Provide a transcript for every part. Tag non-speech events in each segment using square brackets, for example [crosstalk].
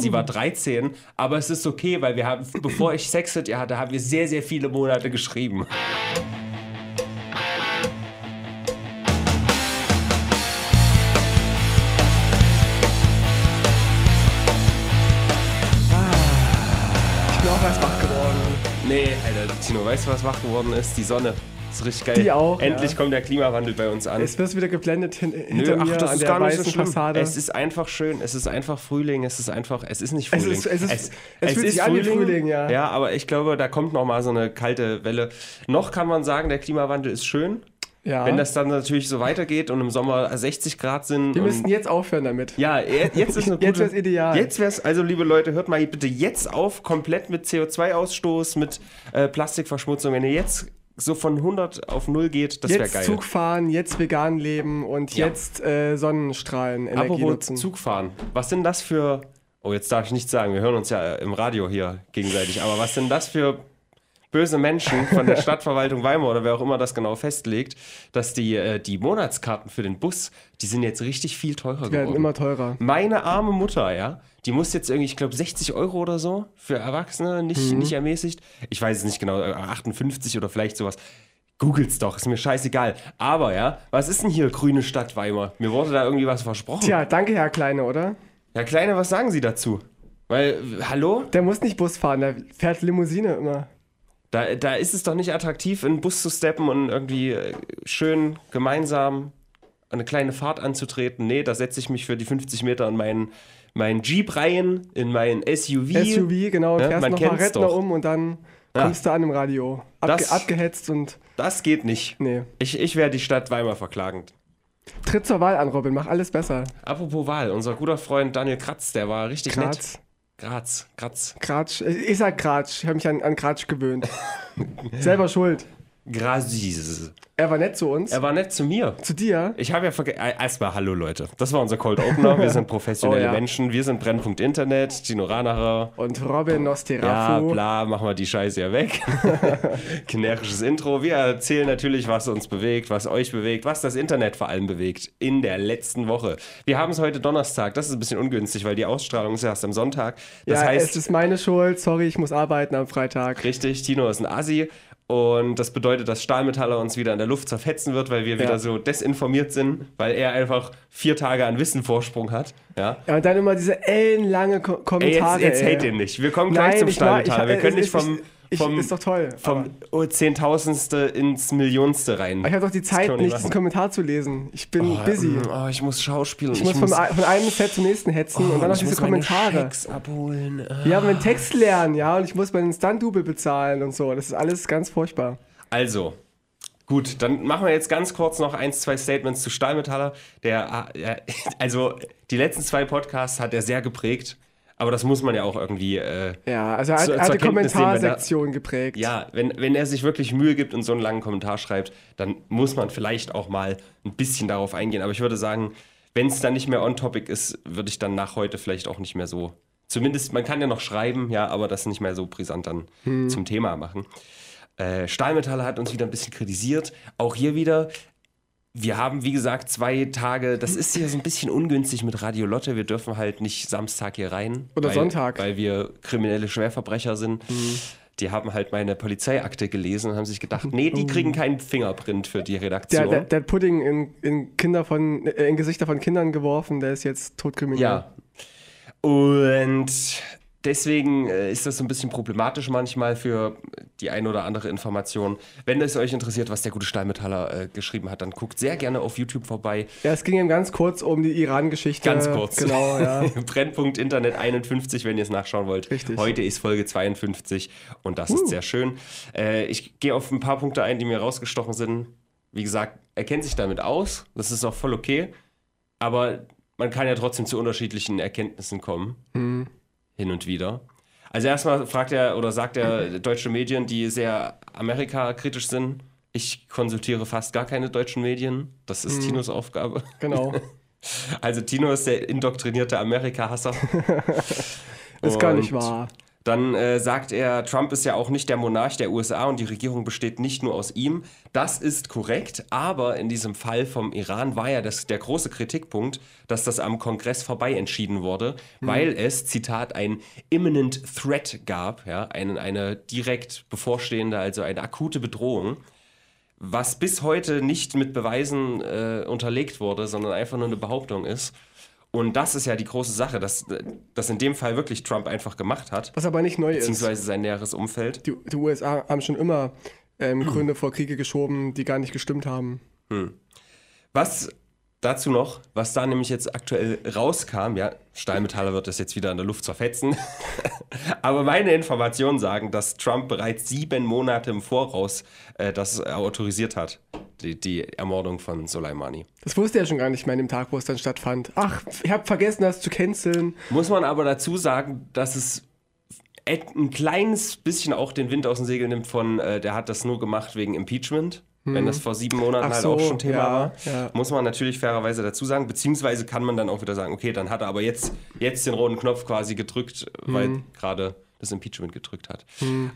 sie war 13, aber es ist okay, weil wir haben, bevor ich Sex mit ihr hatte, haben wir sehr, sehr viele Monate geschrieben. Tino, weißt du, was wach geworden ist? Die Sonne. Ist richtig geil. Die auch, Endlich ja. kommt der Klimawandel bei uns an. Es wird wieder geblendet hin, Nö, hinter mir ach, das an ist der gar nicht so schlimm. Fassade. Es ist einfach schön, es ist einfach Frühling, es ist einfach, es ist nicht Es Frühling. ist- es ist- es fühlt sich an wie Frühling, ja. Ja, aber ich glaube, da kommt noch mal so eine kalte Welle. Noch kann man sagen, der Klimawandel ist schön. Ja. Wenn das dann natürlich so weitergeht und im Sommer 60 Grad sind. Wir und müssten jetzt aufhören damit. ja, je- jetzt ist [laughs] eine gute. Jetzt wär's ideal. Jetzt wär's, also liebe Leute, hört mal bitte jetzt auf, komplett mit CO2-Ausstoß, mit äh, Plastikverschmutzung. Wenn ihr jetzt so von 100 auf 0 geht, das wäre Jetzt geil. Zug fahren, jetzt vegan leben und Ja. jetzt äh, Sonnenstrahlen Energie Apropos nutzen. Zug fahren. Was sind das für. Oh, jetzt darf ich nichts sagen. Wir hören uns ja im Radio hier gegenseitig. Aber was sind das für böse Menschen von der [laughs] Stadtverwaltung Weimar oder wer auch immer das genau festlegt, dass die, äh, die Monatskarten für den Bus, die sind jetzt richtig viel teurer Die werden geworden. immer teurer. Meine arme Mutter, ja, die muss jetzt irgendwie, ich glaube, 60 Euro oder so für Erwachsene, nicht, Mhm. nicht ermäßigt. Ich weiß es nicht genau, äh, 58 oder vielleicht sowas. Googelt's doch, ist mir scheißegal. Aber ja, was ist denn hier grüne Stadt Weimar? Mir wurde da irgendwie was versprochen. Tja, danke, Herr Kleine, oder? Ja, Kleine, was sagen Sie dazu? Weil, äh, hallo? Der muss nicht Bus fahren, der fährt Limousine immer. Da, da ist es doch nicht attraktiv, in den Bus zu steppen und irgendwie äh, schön gemeinsam eine kleine Fahrt anzutreten. Nee, da setze ich mich für die 50 Meter in meinen, meinen Jeep rein, in mein SUV. SUV, genau, Ja, fährst man noch mal doch. um und dann Ja. kommst du an im Radio. Abge Das- abgehetzt und. Das geht nicht. Nee. Ich, ich werde die Stadt Weimar verklagen. Tritt zur Wahl an, Robin, mach alles besser. Apropos Wahl, unser guter Freund Daniel Kratz, der war richtig nett. Graz. Graz, Graz. Kratsch. Ich sag Kratsch. Ich habe mich an, an Kratsch gewöhnt. [laughs] Selber schuld. Grazis. Er war nett zu uns. Er war nett zu mir. zu dir. Ich habe ja vergessen. Erstmal Hallo Leute. Das war unser Cold Opener. Wir sind [laughs] professionelle Oh ja. Menschen. Wir sind Brennpunkt Internet. Tino Ranacher. Und Robin Ja, Nosterafu. bla, machen wir die Scheiße ja weg. [laughs] Generisches Intro. Wir erzählen natürlich, was uns bewegt, was euch bewegt, was das Internet vor allem bewegt in der letzten Woche. Wir haben es heute Donnerstag. Das ist ein bisschen ungünstig, weil die Ausstrahlung ist erst am Sonntag. Das ja, heißt, es ist meine Schuld. Sorry, ich muss arbeiten am Freitag. Richtig, Tino ist ein Assi. Und das bedeutet, dass Stahlmetaller uns wieder in der Luft zerfetzen wird, weil wir Ja. wieder so desinformiert sind, weil er einfach vier Tage an Wissenvorsprung hat. Ja. Ja, und dann immer diese ellenlange Ko Ey, jetzt, Kommentare. jetzt hate den nicht. Wir kommen gleich Nein, zum Stahlmetaller. Wir können nicht vom, ich- ich- vom, ist doch toll, vom oh, Zehntausendste ins Millionste rein. Ich habe doch die Zeit, nicht diesen Kommentar zu lesen. Ich bin Oh, busy. mm, Oh, ich muss schauspielen. Ich muss von, ein- von einem Set zum nächsten hetzen oh, und dann noch ich diese muss Kommentare. Schecks abholen. Äh. Ja, meinen Text lernen, ja, und ich muss meinen Stunt-Double bezahlen und so. Das ist alles ganz furchtbar. Also, gut, dann machen wir jetzt ganz kurz noch eins, zwei Statements zu Stahlmetaller. Der, ah, [laughs] also, die letzten zwei Podcasts hat er sehr geprägt, aber das muss man ja auch irgendwie. Äh, Ja, also er hat, er zur die Kenntnis nehmen, wenn er- Kommentarsektion geprägt. ja, wenn, wenn er sich wirklich Mühe gibt und so einen langen Kommentar schreibt, dann muss man vielleicht auch mal ein bisschen darauf eingehen. Aber ich würde sagen, wenn es dann nicht mehr on topic ist, würde ich dann nach heute vielleicht auch nicht mehr so. Zumindest, man kann ja noch schreiben, ja, aber das nicht mehr so brisant dann zum Thema machen. Äh, Stahlmetalle hat uns wieder ein bisschen kritisiert. Auch hier wieder, wir haben, wie gesagt, zwei Tage, das ist hier so ein bisschen ungünstig mit Radio Lotte. Wir dürfen halt nicht Samstag hier rein. Oder weil, Sonntag. Weil wir kriminelle Schwerverbrecher sind. Die haben halt meine Polizeiakte gelesen und haben sich gedacht, nee, die kriegen keinen Fingerprint für die Der, Redaktion. der, der hat Pudding in, in Kinder von, äh, in Gesichter von Kindern geworfen, der ist jetzt totkriminell. Ja. Und deswegen äh, ist das so ein bisschen problematisch manchmal für die ein oder andere Information. Wenn es euch interessiert, was der gute Stahlmetaller äh, geschrieben hat, dann guckt sehr gerne auf YouTube vorbei. Ja, es ging ihm ganz kurz um die Iran-Geschichte. Ganz kurz. Genau, ja. [laughs] Brennpunkt Internet 51, wenn ihr es nachschauen wollt. Richtig. Heute ist Folge 52 und das ist sehr schön. Äh, ich gehe auf ein paar Punkte ein, die mir rausgestochen sind. Wie gesagt, er kennt sich damit aus. Das ist auch voll okay. Aber man kann ja trotzdem zu unterschiedlichen Erkenntnissen kommen. Mhm. Hin und wieder. Also erstmal fragt er oder sagt er deutsche Medien, die sehr Amerika-kritisch sind. Ich konsultiere fast gar keine deutschen Medien. Das ist Tinos Aufgabe. Genau. [laughs] Also Tino ist der indoktrinierte Amerika-Hasser. [laughs] Ist gar nicht wahr. Dann äh, sagt er, Trump ist ja auch nicht der Monarch der USA und die Regierung besteht nicht nur aus ihm. Das ist korrekt, aber in diesem Fall vom Iran war ja das, der große Kritikpunkt, dass das am Kongress vorbei entschieden wurde, weil es, Zitat, ein imminent threat gab, ja, eine, eine direkt bevorstehende, also eine akute Bedrohung was bis heute nicht mit Beweisen äh, unterlegt wurde, sondern einfach nur eine Behauptung ist. Und das ist ja die große Sache, dass das in dem Fall wirklich Trump einfach gemacht hat, Was aber nicht neu ist. beziehungsweise sein näheres Umfeld. Die, die USA haben schon immer ähm, Gründe vor Kriege geschoben, die gar nicht gestimmt haben. Was dazu noch, was da nämlich jetzt aktuell rauskam, ja, Stahlmetaller wird das jetzt wieder in der Luft zerfetzen, [laughs] aber meine Informationen sagen, dass Trump bereits sieben Monate im Voraus äh, das autorisiert hat, die, die Ermordung von Soleimani. Das wusste er schon gar nicht mehr an dem Tag, wo es dann stattfand. Ach, ich habe vergessen, das zu canceln. Muss man aber dazu sagen, dass es ein kleines bisschen auch den Wind aus dem Segel nimmt von, äh, der hat das nur gemacht wegen Impeachment. Wenn das vor sieben Monaten Ach halt so, auch schon Thema ja, war, ja. muss man natürlich fairerweise dazu sagen, beziehungsweise kann man dann auch wieder sagen, okay, dann hat er aber jetzt, jetzt den roten Knopf quasi gedrückt, weil Hm. gerade das Impeachment gedrückt hat.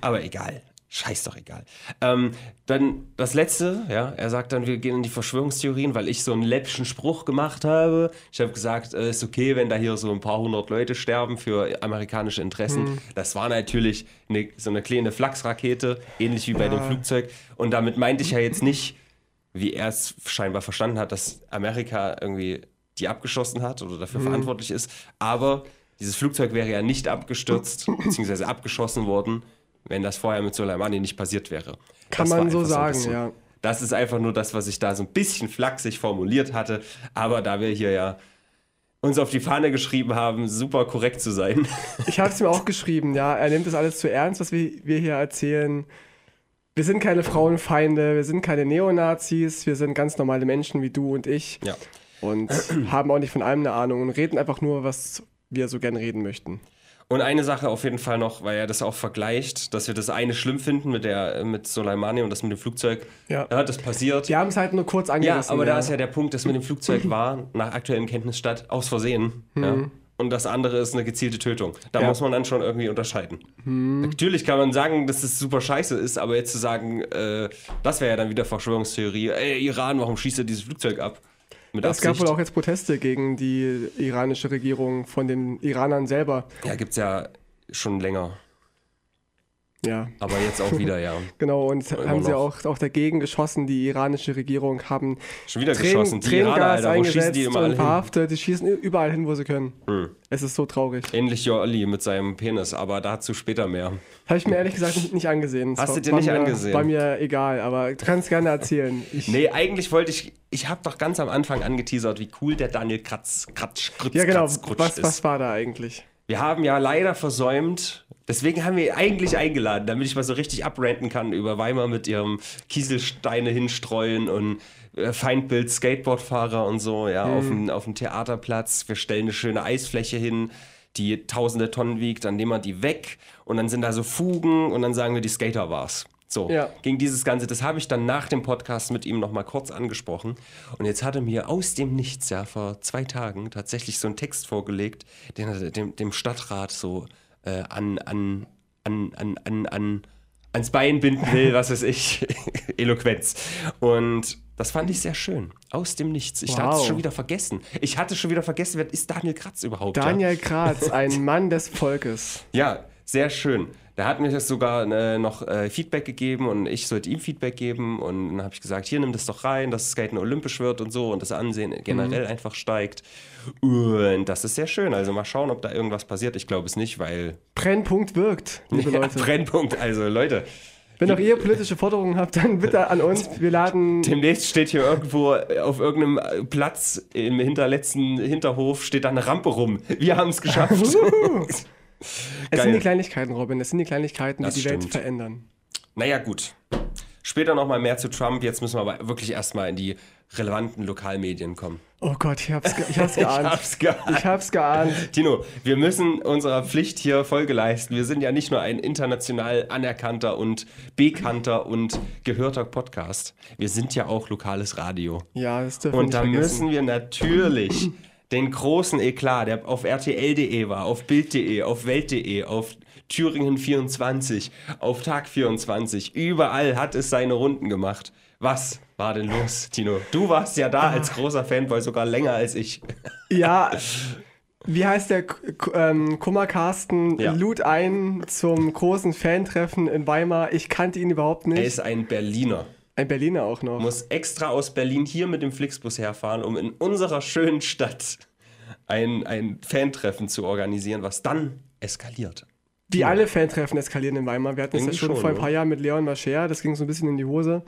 Aber egal. Scheiß doch egal. Ähm, dann das letzte, ja, er sagt dann, wir gehen in die Verschwörungstheorien, weil ich so einen läppischen Spruch gemacht habe. Ich habe gesagt, äh, ist okay, wenn da hier so ein paar hundert Leute sterben für amerikanische Interessen. Das war natürlich eine, so eine kleine Flachsrakete, ähnlich wie bei dem Flugzeug. Und damit meinte ich ja jetzt nicht, wie er es scheinbar verstanden hat, dass Amerika irgendwie die abgeschossen hat oder dafür verantwortlich ist. Aber dieses Flugzeug wäre ja nicht abgestürzt [laughs] bzw. abgeschossen worden, wenn das vorher mit Soleimani nicht passiert wäre. Kann Das man so sagen, bisschen- ja. Das ist einfach nur das, was ich da so ein bisschen flachsig formuliert hatte. Aber da wir hier ja uns auf die Fahne geschrieben haben, super korrekt zu sein. [laughs] Ich habe es mir auch geschrieben, ja. Er nimmt das alles zu ernst, was wir, wir hier erzählen. Wir sind keine Frauenfeinde, wir sind keine Neonazis, wir sind ganz normale Menschen wie du und ich. ja. Und haben auch nicht von allem eine Ahnung und reden einfach nur, was wir so gern reden möchten. Und eine Sache auf jeden Fall noch, weil er das auch vergleicht, dass wir das eine schlimm finden mit der mit Soleimani und das mit dem Flugzeug. Ja. das passiert. Wir haben es halt nur kurz Ja, angerissen. aber da ist ja der Punkt, dass mit dem Flugzeug [laughs] war, nach aktuellem Kenntnisstand, aus Versehen. Ja. Und das andere ist eine gezielte Tötung. Da Ja. muss man dann schon irgendwie unterscheiden. Natürlich kann man sagen, dass es super scheiße ist, aber jetzt zu sagen, äh, das wäre ja dann wieder Verschwörungstheorie. Ey, Iran, warum schießt ihr dieses Flugzeug ab? Mit Es gab wohl auch jetzt Proteste gegen die iranische Regierung von den Iranern selber. Ja, gibt's ja schon länger. Ja, Aber jetzt auch wieder, ja. [laughs] genau. Und Immer haben sie auch, auch dagegen geschossen. Die iranische Regierung haben Schon wieder Trän- geschossen. Die Iraner, Tränengas Alter, wo schießen eingesetzt die und hin? Die schießen überall hin, wo sie können. Hm. Es ist so traurig. Ähnlich Jolli mit seinem Penis, aber dazu später mehr. Habe ich mir ehrlich gesagt nicht, angesehen. Es Hast du dir nicht mir, angesehen? War mir egal, aber du kannst gerne erzählen. [laughs] Ich, Nee, eigentlich wollte ich, ich habe doch ganz am Anfang angeteasert, wie cool der Daniel Kratz, Kratsch, Krutz, ja, genau. Kratz, Krutsch Was, ist. was war da eigentlich? Wir haben ja leider versäumt, deswegen haben wir ihn eigentlich eingeladen, damit ich mal so richtig abranten kann über Weimar mit ihrem Kieselsteine hinstreuen und äh, Feindbild Skateboardfahrer und so, ja, auf, dem, auf dem Theaterplatz. Wir stellen eine schöne Eisfläche hin, die tausende Tonnen wiegt, dann nehmen wir die weg und dann sind da so Fugen und dann sagen wir, die Skater war's. So, Ja. gegen dieses Ganze, das habe ich dann nach dem Podcast mit ihm nochmal kurz angesprochen. Und jetzt hat er mir aus dem Nichts, ja, vor zwei Tagen tatsächlich so einen Text vorgelegt, den er dem, dem Stadtrat so äh, an, an, an, an, an, an, ans Bein binden will, was weiß ich. [laughs] Eloquenz. Und das fand ich sehr schön. Aus dem Nichts. Ich hatte es Wow. schon wieder vergessen. Ich hatte schon wieder vergessen, wer ist Daniel Kratz überhaupt? ja? Daniel Kratz, ein Mann des Volkes. Ja, sehr schön. Der hat mir das sogar äh, noch äh, Feedback gegeben und ich sollte ihm Feedback geben. Und dann habe ich gesagt, hier nimm das doch rein, dass Skaten olympisch wird und so und das Ansehen generell einfach steigt. Und das ist sehr schön. Also mal schauen, ob da irgendwas passiert. Ich glaube es nicht, weil Brennpunkt wirkt, liebe Ja, Leute. Brennpunkt. Also Leute, Wenn auch ihr politische Forderungen habt, dann bitte an uns. [laughs] Wir laden. demnächst steht hier irgendwo auf irgendeinem äh, Platz im hinterletzten Hinterhof steht da eine Rampe rum. Wir haben es geschafft. [laughs] [laughs] Es sind die Kleinigkeiten, Robin. Es sind die Kleinigkeiten, die Das die Welt stimmt. verändern. Naja, gut. Später nochmal mehr zu Trump. Jetzt müssen wir aber wirklich erstmal in die relevanten Lokalmedien kommen. Oh Gott, ich hab's, ge ich hab's [laughs] geahnt. hab's geahnt. Ich hab's geahnt. Tino, wir müssen unserer Pflicht hier Folge leisten. Wir sind ja nicht nur ein international anerkannter und bekannter und gehörter Podcast. Wir sind ja auch lokales Radio. Ja, das dürfen Und da vergessen. müssen wir natürlich den großen Eklat, der auf RTL.de war, auf Bild.de, auf Welt.de, auf Thüringen 24, auf Tag 24, überall hat es seine Runden gemacht. Was war denn los, Tino? Du warst ja da als großer Fanboy sogar länger als ich. [laughs] Ja, wie heißt der ähm, Kummer Carsten Ja. lud ein zum großen Fantreffen in Weimar. Ich kannte ihn überhaupt Er nicht. ist ein Berliner. Ein Berliner auch noch. Muss extra aus Berlin hier mit dem Flixbus herfahren, um in unserer schönen Stadt ein, ein Fantreffen zu organisieren, was dann eskaliert. Wie alle Fantreffen eskalieren in Weimar. Wir hatten es ja schon schon, vor ein ne? paar Jahren mit Leon Mascher, das ging so ein bisschen in die Hose.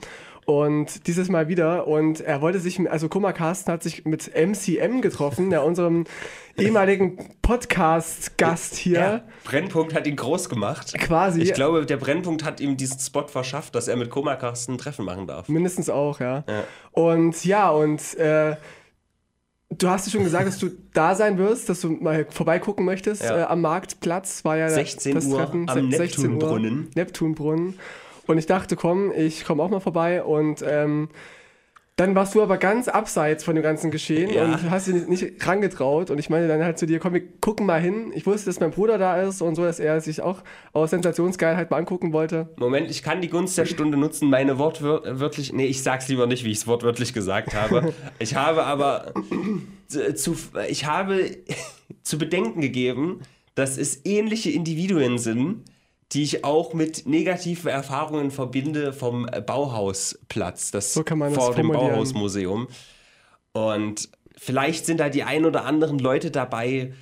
Und dieses Mal wieder. Und er wollte sich, also Kummer Carsten hat sich mit MCM getroffen, der unserem [laughs] ehemaligen Podcast-Gast hier. Ja, Brennpunkt hat ihn groß gemacht. Quasi. Ich glaube, der Brennpunkt hat ihm diesen Spot verschafft, dass er mit Koma Carsten ein Treffen machen darf. Mindestens auch, ja. Ja. Und ja, und äh, du hast ja schon gesagt, dass du da sein wirst, dass du mal vorbeigucken möchtest Ja. äh, am Marktplatz. War ja 16 das Uhr Treffen, am se- 16 Uhr, Neptunbrunnen. Neptunbrunnen. Und ich dachte, komm, ich komme auch mal vorbei und ähm, dann warst du aber ganz abseits von dem ganzen Geschehen Ja. und hast dich nicht, rangetraut. Und ich meine dann halt zu dir, komm, wir gucken mal hin. Ich wusste, dass mein Bruder da ist und so, dass er sich auch aus Sensationsgeilheit mal angucken wollte. Moment, ich kann die Gunst der Stunde nutzen, meine wortwörtlich. Nee, ich sag's lieber nicht, wie ich es wortwörtlich gesagt habe. [laughs] Ich habe aber zu, ich habe [laughs] zu bedenken gegeben, dass es ähnliche Individuen sind, die ich auch mit negativen Erfahrungen verbinde vom Bauhausplatz, das So kann man das vor dem. Bauhausmuseum. Und vielleicht sind da die ein oder anderen Leute dabei,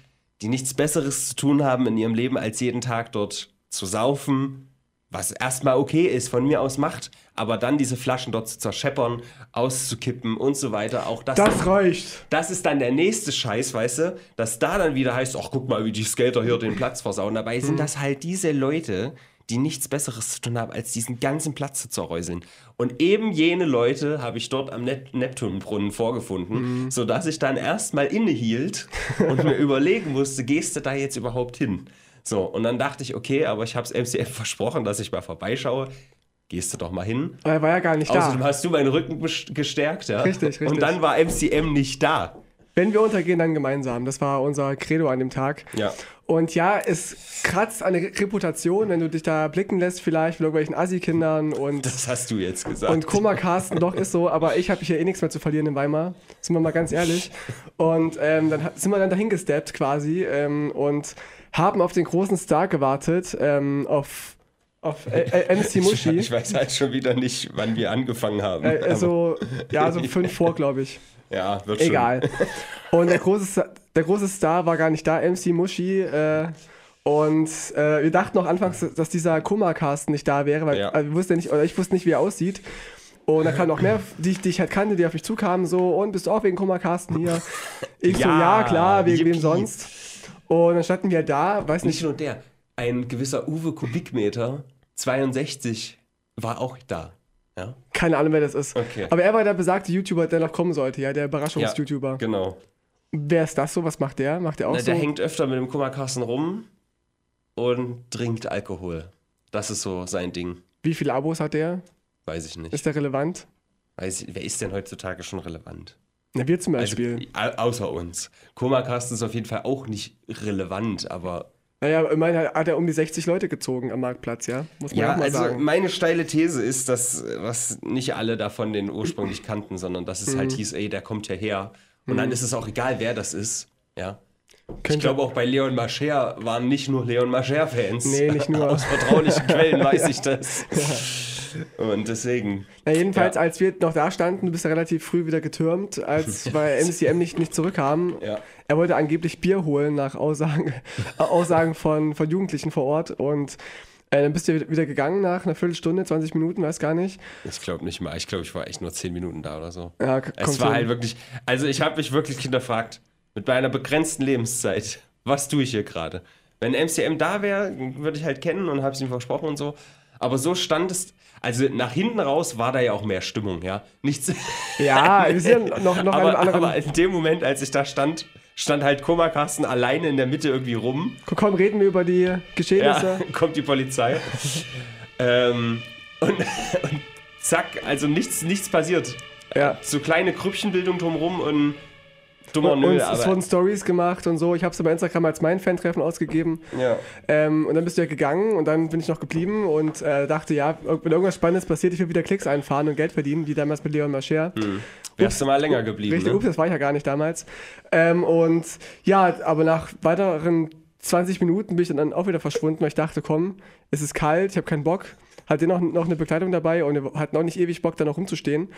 die nichts Besseres zu tun haben in ihrem Leben, als jeden Tag dort zu saufen, was erstmal okay ist, von mir aus macht, aber dann diese Flaschen dort zu zerscheppern, auszukippen und so weiter, auch das, Das reicht. das ist dann der nächste Scheiß, weißt du, dass da dann wieder heißt, ach guck mal, wie die Skater hier den Platz versauen. Dabei sind das halt diese Leute, die nichts Besseres zu tun haben, als diesen ganzen Platz zu zerräuseln. Und eben jene Leute habe ich dort am Nep Neptunbrunnen vorgefunden, sodass ich dann erstmal innehielt und mir [laughs] überlegen musste, gehst du da jetzt überhaupt hin? So, und dann dachte ich, okay, aber ich habe es MCF versprochen, dass ich mal vorbeischaue. Gehst du doch mal hin. Aber er war ja gar nicht Außerdem da. hast du meinen Rücken gestärkt, ja? Richtig, richtig. Und dann war MCM nicht da. Wenn wir untergehen, dann gemeinsam. Das war unser Credo an dem Tag. Ja. Und ja, es kratzt an der Re- Reputation, wenn du dich da blicken lässt, vielleicht mit irgendwelchen Assi-Kindern und, Das hast du jetzt gesagt. und Kummer Carsten, doch ist so, aber ich habe hier eh nichts mehr zu verlieren in Weimar. Sind wir mal ganz ehrlich. Und ähm, dann sind wir dann dahin gesteppt quasi ähm, und haben auf den großen Star gewartet, ähm, auf, auf äh, äh, MC ich, Muschi. ich weiß halt schon wieder nicht, wann wir angefangen haben. Äh, also, ja, so fünf vor, glaube ich. [laughs] ja, wird schon. Egal. Und der große, Sta- der große Star war gar nicht da, MC Muschi. Äh, und äh, wir dachten auch anfangs, dass dieser Kummerkasten nicht da wäre, weil Ja. wir wussten nicht, oder ich wusste nicht, wie er aussieht. Und da kamen noch mehr, die, ich- die ich halt kannte, die auf mich zukamen, so, und bist du auch wegen Kummerkasten hier? Ich so, Ja, ja, klar, wegen wem sonst. Und dann standen wir da, weiß Nicht nicht, nur der, ein gewisser Uwe Kubikmeter 62 war auch da. Ja, keine Ahnung, wer das ist. Okay. Aber er war der besagte YouTuber, der noch kommen sollte, ja, der Überraschungs-YouTuber. genau. Wer ist das so? Was macht der? Macht der auch Na, so? der hängt öfter mit dem Kummerkasten rum und trinkt Alkohol. Das ist so sein Ding. Wie viele Abos hat der? Weiß ich nicht. Ist der relevant? Weiß ich, wer ist denn heutzutage schon relevant? Na, wir zum Also, Beispiel. au- außer uns. Kummerkasten ist auf jeden Fall auch nicht relevant, aber Naja, immerhin hat er um die 60 Leute gezogen am Marktplatz, ja? Muss man Ja, auch mal also sagen. meine steile These ist, dass was nicht alle davon den ursprünglich kannten, sondern dass es Mhm. halt hieß, ey, der kommt ja her. Und dann ist es auch egal, wer das ist. Ja. Ich Könnte- glaube auch bei Leon Mascher waren nicht nur Leon Mascher-Fans. Nee, nicht [laughs] nur. Aus vertraulichen Quellen weiß [laughs] ich das. Und deswegen. Na, jedenfalls, Ja. als wir noch da standen, du bist ja relativ früh wieder getürmt, als [laughs] weil MCM nicht, nicht zurückkam. Ja. Er wollte angeblich Bier holen nach Aussagen, [laughs] Aussagen von, von Jugendlichen vor Ort und äh, dann bist du wieder gegangen nach einer Viertelstunde, 20 Minuten, weiß gar nicht. Ich glaube nicht mal. Ich glaube, ich war echt nur zehn Minuten da oder so. Ja, Es war hin. halt wirklich. Also ich habe mich wirklich hinterfragt, mit meiner begrenzten Lebenszeit, [laughs] was tue ich hier gerade? Wenn MCM da wäre, würde ich halt kennen und habe es ihm versprochen und so. Aber so stand es. Also nach hinten raus war da ja auch mehr Stimmung, ja. Nichts. Ja, [laughs] wir sind ja noch, noch aber, anderen. aber in dem Moment, als ich da stand, stand halt Kummerkasten alleine in der Mitte irgendwie rum. Komm, reden wir über die Ja, Geschehnisse. [laughs] kommt die Polizei. [laughs] ähm, und, und zack, also nichts, nichts passiert. Ja. So kleine Krüppchenbildung drumrum und dummer und Nö, es wurden Stories gemacht und so. Ich habe es bei Instagram als mein Fan-Treffen ausgegeben. Ja. Ähm, und dann bist du ja gegangen und dann bin ich noch geblieben und äh, dachte, ja, wenn irgendwas Spannendes passiert, ich will wieder Klicks einfahren und Geld verdienen, wie damals mit Leon Mascher. Wärst du mal länger geblieben, Richtig, ne? ups, das war ich ja gar nicht damals. Ähm, und ja, aber nach weiteren 20 Minuten bin ich dann auch wieder verschwunden, weil ich dachte, komm, es ist kalt, ich habe keinen Bock. Hatte noch, noch eine Begleitung dabei und wir hatten auch nicht ewig Bock, da noch rumzustehen.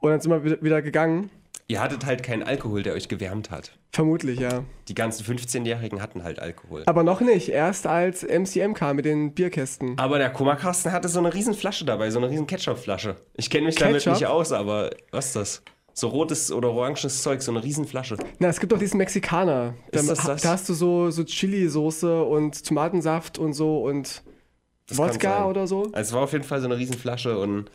Und dann sind wir wieder, gegangen. Ihr hattet halt keinen Alkohol, der euch gewärmt hat. Vermutlich, ja. Die ganzen 15-Jährigen hatten halt Alkohol. Aber noch nicht, erst als MCM kam mit den Bierkästen. Aber der Kummerkasten hatte so eine riesen Flasche dabei, so eine riesen Ketchup-Flasche. Ich kenne mich damit Ketchup? nicht aus, aber was ist das? So rotes oder oranges Zeug, so eine riesen Flasche. Na, es gibt doch diesen Mexikaner. Da, Ist das das? da hast du so, so Chili-Soße und Tomatensaft und so und Das Wodka oder so. Also es war auf jeden Fall so eine riesen Flasche und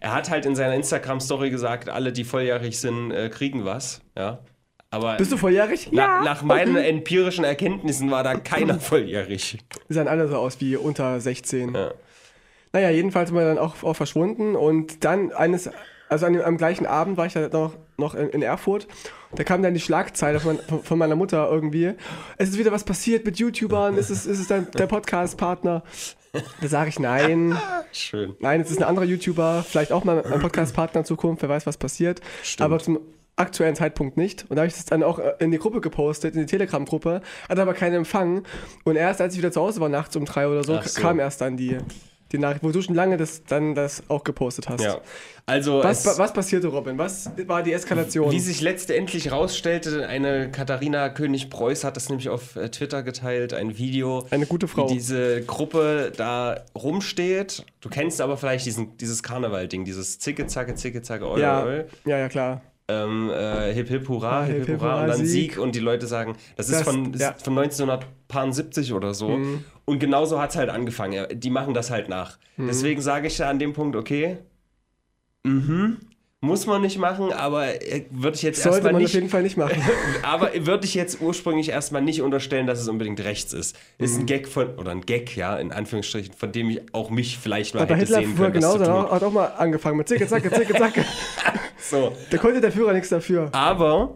er hat halt in seiner Instagram-Story gesagt, alle, die volljährig sind, äh, kriegen was. Ja. Aber Bist du volljährig? na, nach meinen empirischen Erkenntnissen war da keiner [laughs] volljährig. Die sahen alle so aus wie unter 16. Ja. Naja, jedenfalls sind wir dann auch, auch verschwunden und dann eines, also an dem, am gleichen Abend war ich dann noch, noch in, in Erfurt. Da kam dann die Schlagzeile von, von, von meiner Mutter irgendwie. Es ist wieder was passiert mit YouTubern, ist es, ist es dein, der Podcast-Partner? Da sage ich nein. Schön. Nein, es ist ein anderer YouTuber, vielleicht auch mal ein Podcast-Partner in Zukunft, wer weiß, was passiert. Stimmt. Aber zum aktuellen Zeitpunkt nicht. Und da habe ich das dann auch äh, in die Gruppe gepostet, in die Telegram-Gruppe, hat aber keinen Empfang. Und erst als ich wieder zu Hause war, nachts um drei oder so, so. kam erst dann die, die Nachricht, wo du schon lange das, dann das auch gepostet hast. Ja. Also Was, was passierte, Robin? Was war die Eskalation? Wie sich letztendlich rausstellte, eine Katharina König-Preuß hat das nämlich auf äh, Twitter geteilt, ein Video, Eine gute Frau. wie diese Gruppe da rumsteht. Du kennst aber vielleicht diesen, dieses Karneval-Ding, dieses Zicke, Zacke, Zicke, Zacke, Oi, ja, ja, ja, klar. Ähm, äh, hip, hip, hurra, Ah, hip, hip, hurra, und dann Sieg. Sieg. und die Leute sagen, das ist Das- von, ja. ist von 1970 oder so. Und genauso hat es halt angefangen. Ja, Die machen das halt nach. Deswegen sage ich da an dem Punkt, okay, mhm, muss man nicht machen, aber äh, würde ich jetzt Sollte erstmal man nicht auf jeden Fall nicht machen. [laughs] aber würde ich jetzt ursprünglich erstmal nicht unterstellen, dass es unbedingt rechts ist. Ist Mhm. ein Gag von, oder ein Gag, ja, in Anführungsstrichen, von dem ich auch mich vielleicht mal Aber hätte Hitler sehen können, das zu tun. auch- hat auch mal angefangen mit Zicke, Zacke, Zicke, Zacke. [laughs] So. da konnte der Führer nichts dafür. Aber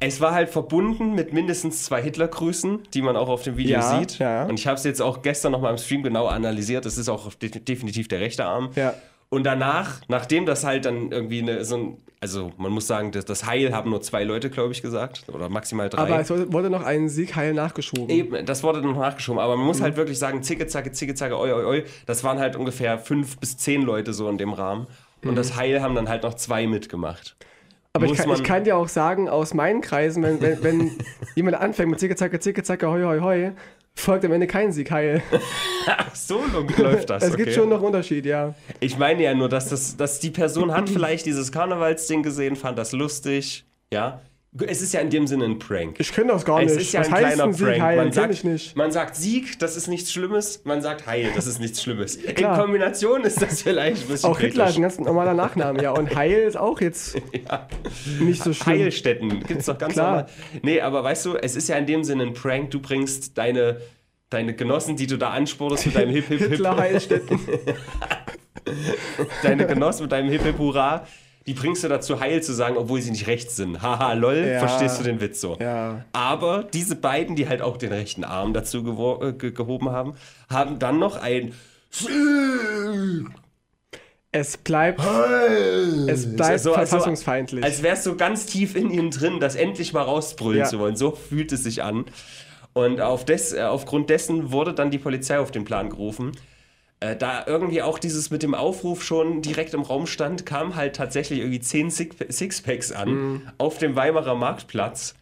es war halt verbunden mit mindestens zwei Hitlergrüßen, die man auch auf dem Video Ja, sieht. ja. Und ich habe es jetzt auch gestern noch mal im Stream genau analysiert. Es ist auch de definitiv der rechte Arm. Ja. Und danach, nachdem das halt dann irgendwie eine, so ein, also man muss sagen, das, das Heil haben nur zwei Leute, glaube ich, gesagt. Oder maximal drei. Aber es wurde noch ein Sieg heil nachgeschoben. Eben, das wurde noch nachgeschoben, aber man Mhm. muss halt wirklich sagen, zicke, zacke, zicke, zacke, oi, oi, oi. Das waren halt ungefähr fünf bis zehn Leute so in dem Rahmen. Und Mhm. das Heil haben dann halt noch zwei mitgemacht. Aber ich kann, ich kann dir auch sagen, aus meinen Kreisen, wenn, wenn, wenn [laughs] jemand anfängt mit Zicke, Zacke, Zicke, Zacke, hoi, hoi, hoi, folgt am Ende kein Sieg heil. [laughs] So läuft das. es okay. gibt schon noch einen Unterschied, ja. Ich meine ja nur, dass, das, dass die Person hat vielleicht dieses Karnevalsding gesehen, fand das lustig. Ja. Es ist ja in dem Sinne ein Prank. Ich kenne das gar Es nicht. ist ja Was ein kleiner ein Sieg Prank. heil? Man sagt, man sagt Sieg, das ist nichts Schlimmes. Man sagt Heil, das ist nichts Schlimmes. [laughs] In. Kombination ist das vielleicht ein bisschen Auch Hitler ist kritisch. ein ganz normaler Nachname, ja. Und Heil ist auch jetzt [laughs] nicht so schlimm. Heilstätten gibt's doch ganz Klar. normal. Nee, aber weißt du, es ist ja in dem Sinne ein Prank. Du bringst deine, deine Genossen, die du da ansportest mit deinem Hip Hip Hip, Hitler Heilstätten. [laughs] deine Genossen mit deinem Hip Hip Hurra, die bringst du dazu heil zu sagen, obwohl sie nicht rechts sind. Haha, lol, Ja. verstehst du den Witz so. Ja. Aber diese beiden, die halt auch den rechten Arm dazu äh, ge gehoben haben, haben dann noch ein Es bleibt, es bleibt so- also- verfassungsfeindlich. Als wär's so ganz tief in ihnen drin, das endlich mal rausbrüllen Ja. zu wollen. So fühlt es sich an. Und auf des, äh, aufgrund dessen wurde dann die Polizei auf den Plan gerufen. Äh, da irgendwie auch dieses mit dem Aufruf schon direkt im Raum stand, kamen halt tatsächlich irgendwie zehn Six- Sixpacks an Mhm. auf dem Weimarer Marktplatz.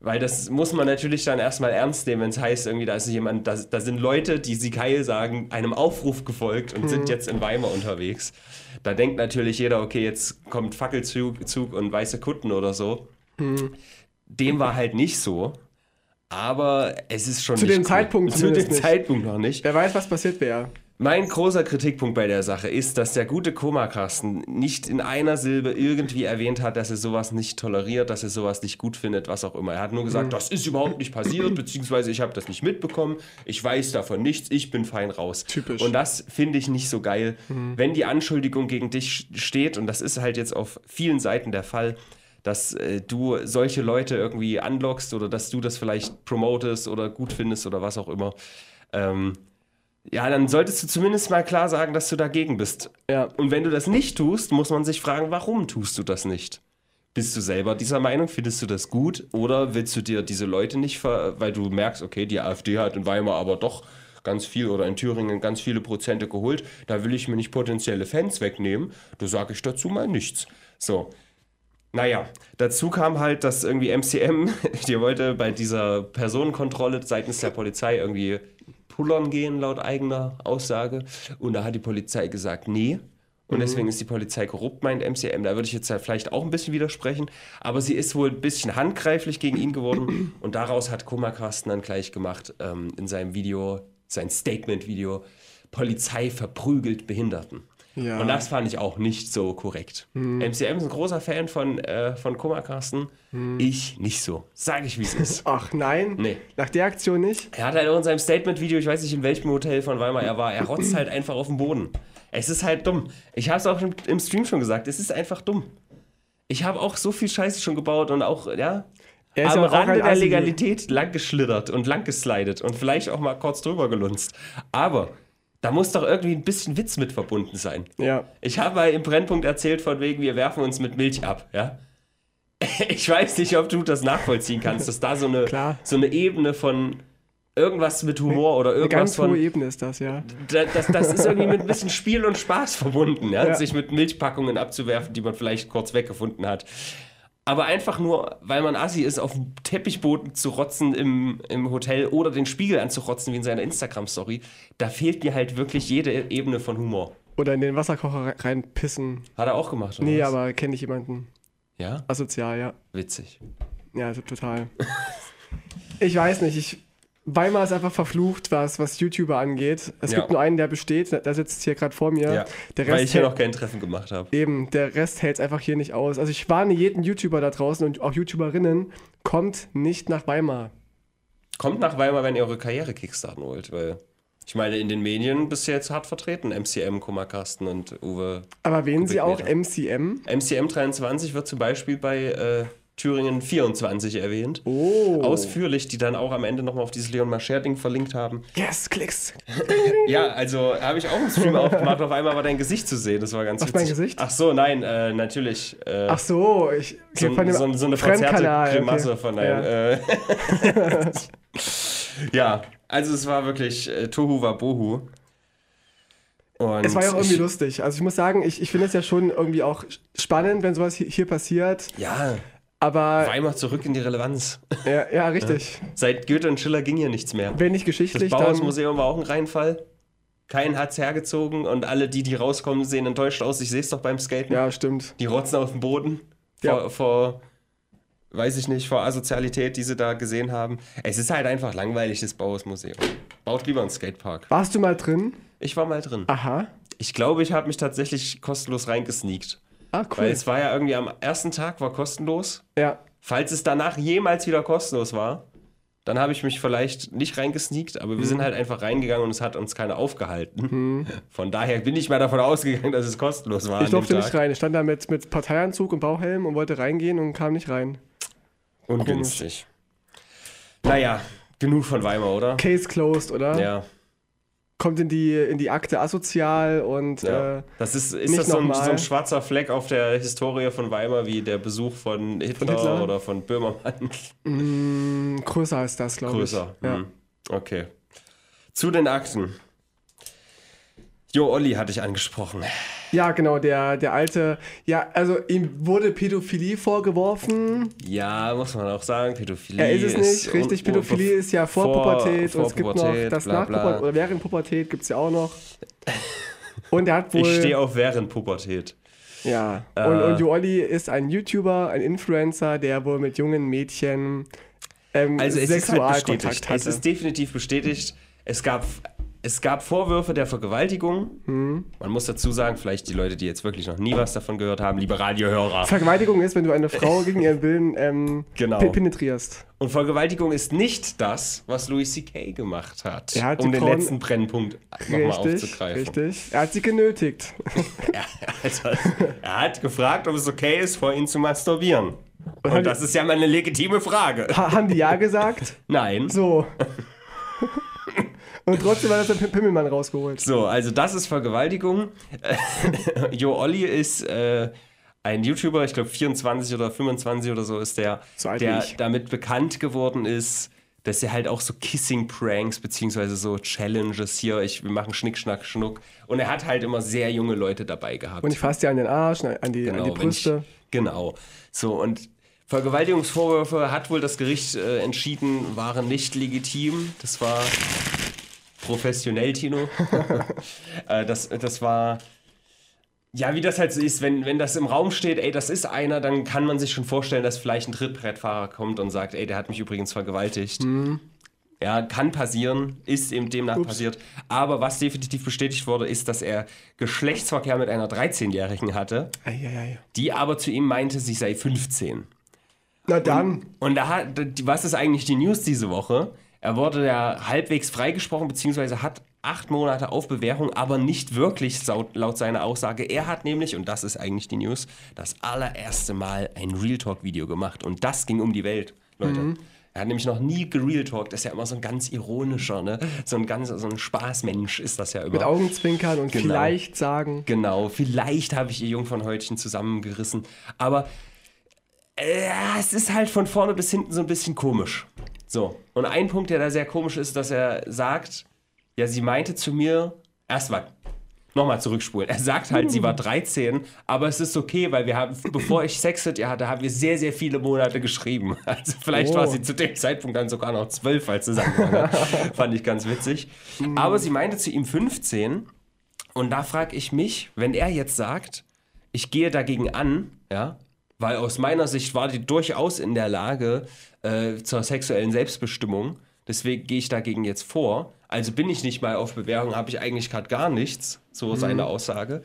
Weil das muss man natürlich dann erstmal ernst nehmen, wenn es heißt, irgendwie, da ist jemand, da, da sind Leute, die sie geil sagen, einem Aufruf gefolgt und Mhm. sind jetzt in Weimar unterwegs. Da denkt natürlich jeder, okay, jetzt kommt Fackelzug Zug und weiße Kutten oder so. Mhm. Dem war halt nicht so. Aber es ist schon Zu dem Zeitpunkt Zu dem nicht. Zeitpunkt noch nicht. Wer weiß, was passiert wäre. Mein großer Kritikpunkt bei der Sache ist, dass der gute Koma-Carsten nicht in einer Silbe irgendwie erwähnt hat, dass er sowas nicht toleriert, dass er sowas nicht gut findet, was auch immer. Er hat nur Mhm. gesagt, das ist überhaupt nicht passiert, beziehungsweise ich habe das nicht mitbekommen, ich weiß davon nichts, ich bin fein raus. Typisch. Mhm. Und das finde ich nicht so geil. Wenn die Anschuldigung gegen dich steht, und das ist halt jetzt auf vielen Seiten der Fall, dass äh, du solche Leute irgendwie anlockst oder dass du das vielleicht promotest oder gut findest oder was auch immer. Ähm, ja, dann solltest du zumindest mal klar sagen, dass du dagegen bist. Ja. Und wenn du das nicht tust, muss man sich fragen, warum tust du das nicht? Bist du selber dieser Meinung? Findest du das gut? Oder willst du dir diese Leute nicht, ver weil du merkst, okay, die AfD hat in Weimar aber doch ganz viel oder in Thüringen ganz viele Prozente geholt, da will ich mir nicht potenzielle Fans wegnehmen, da sage ich dazu mal nichts. So. Naja, dazu kam halt, dass irgendwie MCM, [laughs] die wollte bei dieser Personenkontrolle seitens der Polizei irgendwie pullern gehen, laut eigener Aussage. Und da hat die Polizei gesagt, nee. Und deswegen ist die Polizei korrupt, meint MCM. Da würde ich jetzt vielleicht auch ein bisschen widersprechen. Aber sie ist wohl ein bisschen handgreiflich gegen ihn geworden. [clears throat] Und daraus hat Kummerkasten dann gleich gemacht ähm, in seinem Video, sein Statement-Video, Polizei verprügelt Behinderten. Ja. Und das fand ich auch nicht so korrekt. MCM ist ein großer Fan von, äh, von Kummerkasten. Ich nicht so. Sag ich, wie es ist. [laughs] Ach nein, Nee. nach der Aktion nicht. Er hat halt in seinem Statement-Video, ich weiß nicht in welchem Hotel von Weimar er war, er rotzt halt einfach auf den Boden. Es ist halt dumm. Ich habe es auch im, im Stream schon gesagt, es ist einfach dumm. Ich habe auch so viel Scheiße schon gebaut und auch, ja, Er ist am Rande der Assi. Legalität lang geschlittert und lang geslidet und vielleicht auch mal kurz drüber gelunzt. Aber da muss doch irgendwie ein bisschen Witz mit verbunden sein. Ja. Ich habe mal im Brennpunkt erzählt, von wegen, wir werfen uns mit Milch ab, ja. [laughs] Ich weiß nicht, ob du das nachvollziehen kannst, dass da so eine, Klar. so eine Ebene von irgendwas mit Humor oder Eine irgendwas ganz hohe von. Ebene ist das, ja. Da- Das, das ist irgendwie mit ein bisschen Spiel und Spaß verbunden, ja? Ja. sich mit Milchpackungen abzuwerfen, die man vielleicht kurz weggefunden hat. Aber einfach nur, weil man Assi ist, auf dem Teppichboden zu rotzen im, im Hotel oder den Spiegel anzurotzen, wie in seiner Instagram-Story, da fehlt mir halt wirklich jede Ebene von Humor. Oder in den Wasserkocher re- reinpissen. Hat er auch gemacht, oder Nee, was? aber kenne ich jemanden. Ja, Asozial, ja. witzig. Ja, so total. [laughs] ich weiß nicht, ich. Weimar ist einfach verflucht, was, was YouTuber angeht. Es Ja. gibt nur einen, der besteht, der sitzt hier gerade vor mir. Ja, Der weil ich hier noch kein Treffen gemacht habe. Eben, der Rest hält es einfach hier nicht aus. Also ich warne jeden YouTuber da draußen und auch YouTuberinnen, kommt nicht nach Weimar. Kommt nach Weimar, wenn ihr eure Karriere kickstarten wollt, weil ich meine, in den Medien bist du jetzt hart vertreten. MCM, Kummerkasten und Uwe. Aber wählen Sie auch Kubikmeter. MCM? MCM 23 wird zum Beispiel bei äh, Thüringen 24 erwähnt. Oh. Ausführlich, die dann auch am Ende nochmal auf dieses Leon Mascher-Ding verlinkt haben. Yes, Klicks. [laughs] Ja, also habe ich auch im Stream aufgemacht, auf einmal war dein Gesicht zu sehen. Das war ganz witzig. mein Gesicht? Ach so, nein, äh, natürlich. Äh, Ach so, ich so, von dem so, so eine verzerrte Grimasse okay. von Ja. einem. Äh, [laughs] ja, also es war wirklich äh, Tohu Wabohu. Und Es war ja auch irgendwie ich, lustig. Also ich muss sagen, ich, ich finde es ja schon irgendwie auch spannend, wenn sowas hier, hier passiert. Ja, Aber Weimar zurück in die Relevanz. ja, ja [laughs] richtig. Seit Goethe und Schiller ging hier nichts mehr. Wenn nicht Das geschichtlich, dann Bauhausmuseum war auch ein Reinfall. Kein hat's hergezogen und alle, die, die rauskommen, sehen enttäuscht aus. Ich sehe es doch beim Skaten. ja, stimmt. Die rotzen auf dem Boden Ja. vor, vor, weiß ich nicht, vor Asozialität, die sie da gesehen haben. Es ist halt einfach langweilig, das Bauhausmuseum. Baut lieber einen Skatepark. Warst du mal drin? Ich war mal drin. Aha. Ich glaube, ich habe mich tatsächlich kostenlos reingesneakt. Ah, Weil cool. es war ja irgendwie am ersten Tag war kostenlos. Ja. Falls es danach jemals wieder kostenlos war, dann habe ich mich vielleicht nicht reingesneakt, aber wir Mhm. sind halt einfach reingegangen und es hat uns keiner aufgehalten. [laughs] Von daher bin ich mal davon ausgegangen, dass es kostenlos war. Ich durfte nicht rein. Ich stand da mit, mit Parteianzug und Bauhelm und wollte reingehen und kam nicht rein. Ungünstig. Naja, genug von Weimar, oder? Case closed, oder? Ja, Kommt in die, in die Akte asozial und ja. äh, Das ist, ist nicht das so ein, so ein schwarzer Fleck auf der Historie von Weimar, wie der Besuch von Hitler, Hitler? oder von Böhmermann? mh, größer als das, glaube ich. Größer. Ja. Hm. Okay. Zu den Akten. Jo, Olli hatte ich angesprochen. ja, genau, der, der alte, ja, also ihm wurde Pädophilie vorgeworfen. Ja, muss man auch sagen, Pädophilie. Er ist es nicht, un- richtig. Pädophilie ist ja vor, vor- Pubertät vor und es gibt noch Pubertät, das bla, nach bla. Pubertät oder während Pubertät gibt es ja auch noch. [laughs] Und er hat wohl. Ich stehe auf während Pubertät. Ja. Äh. Und, und Joolli ist ein YouTuber, ein Influencer, der wohl mit jungen Mädchen ähm, Also es ist halt Sexualkontakt bestätigt. hatte. Es ist definitiv bestätigt. Es gab, es gab Vorwürfe der Vergewaltigung. Hm. Man muss dazu sagen, vielleicht die Leute, die jetzt wirklich noch nie was davon gehört haben, liebe Radiohörer. Vergewaltigung ist, wenn du eine Frau [laughs] gegen ihren Willen ähm, Genau. pe- penetrierst. Und Vergewaltigung ist nicht das, was Louis C.K. gemacht hat, Er hat um den Frauen- letzten Brennpunkt nochmal aufzugreifen. richtig. Er hat sie genötigt. [laughs] Er, also, er hat gefragt, ob es okay ist, vor ihm zu masturbieren. Und Und das ist ja mal eine legitime Frage. ha- haben die ja gesagt? [laughs] Nein. So. Und trotzdem hat das der Pimmelmann rausgeholt. So, also das ist Vergewaltigung. [laughs] jo Olli ist äh, ein YouTuber, ich glaube 24 oder 25 oder so ist der, der damit bekannt geworden ist, dass er halt auch so Kissing-Pranks beziehungsweise so Challenges hier, ich, wir machen Schnick, Schnack, Schnuck. Und er hat halt immer sehr junge Leute dabei gehabt. Und ich fasse dir an den Arsch, an die, an die wenn ich, Brüste. genau. So, und Vergewaltigungsvorwürfe hat wohl das Gericht äh, entschieden, waren nicht legitim. Das war professionell, Tino. [laughs] äh, das, das war. Ja, wie das halt so ist, wenn, wenn das im Raum steht, ey, das ist einer, dann kann man sich schon vorstellen, dass vielleicht ein Trittbrettfahrer kommt und sagt, ey, der hat mich übrigens vergewaltigt. Ja, kann passieren, ist eben demnach passiert. Aber was definitiv bestätigt wurde, ist, dass er Geschlechtsverkehr mit einer 13-Jährigen hatte, Eieiei. die aber zu ihm meinte, sie sei 15. Na dann. Und da hat, was ist eigentlich die News diese Woche? Er wurde ja halbwegs freigesprochen, beziehungsweise hat acht Monate auf Bewährung, aber nicht wirklich laut, laut seiner Aussage. Er hat nämlich, und das ist eigentlich die News, das allererste Mal ein Real Talk-Video gemacht. Und das ging um die Welt, Leute. Er hat nämlich noch nie gereal talkt. Das ist ja immer so ein ganz ironischer, ne? So ein ganz, so ein Spaßmensch ist das ja immer. Mit Augenzwinkern und Genau. vielleicht sagen. Genau, vielleicht habe ich ihr Jungfernhäutchen zusammengerissen. Aber äh, es ist halt von vorne bis hinten so ein bisschen komisch. So, und ein Punkt, der da sehr komisch ist, dass er sagt, ja, sie meinte zu mir, erstmal, nochmal zurückspulen. Er sagt halt, sie war [laughs] 13, aber es ist okay, weil wir haben, bevor ich Sex mit ihr hatte, haben wir sehr, sehr viele Monate geschrieben. [laughs] Also vielleicht war Oh. sie zu dem Zeitpunkt dann sogar noch 12, als sie sagen [laughs] Fand ich ganz witzig. Aber sie meinte zu ihm 15 und da frage ich mich, wenn er jetzt sagt, ich gehe dagegen an, ja, weil aus meiner Sicht war die durchaus in der Lage äh, zur sexuellen Selbstbestimmung, deswegen gehe ich dagegen jetzt vor. Also bin ich nicht mal auf Bewährung, habe ich eigentlich gerade gar nichts, so seine Aussage.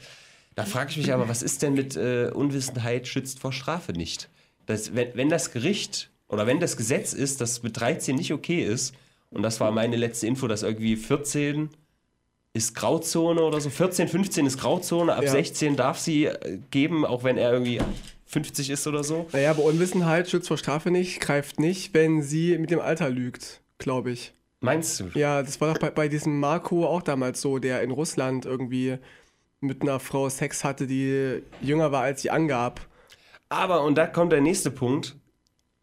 Da frage ich mich aber, was ist denn mit äh, Unwissenheit schützt vor Strafe nicht? Das, wenn, wenn das Gericht oder wenn das Gesetz ist, dass mit 13 nicht okay ist, und das war meine letzte Info, dass irgendwie 14 ist Grauzone oder so. 14, 15 ist Grauzone, ab Ja. 16 darf sie äh, geben, auch wenn er irgendwie 50 ist oder so. Naja, aber Unwissenheit schützt vor Strafe nicht, greift nicht, wenn sie mit dem Alter lügt, glaube ich. Meinst du? Ja, das war doch bei, bei diesem Marco auch damals so, der in Russland irgendwie mit einer Frau Sex hatte, die jünger war, als sie angab. Aber, und da kommt der nächste Punkt.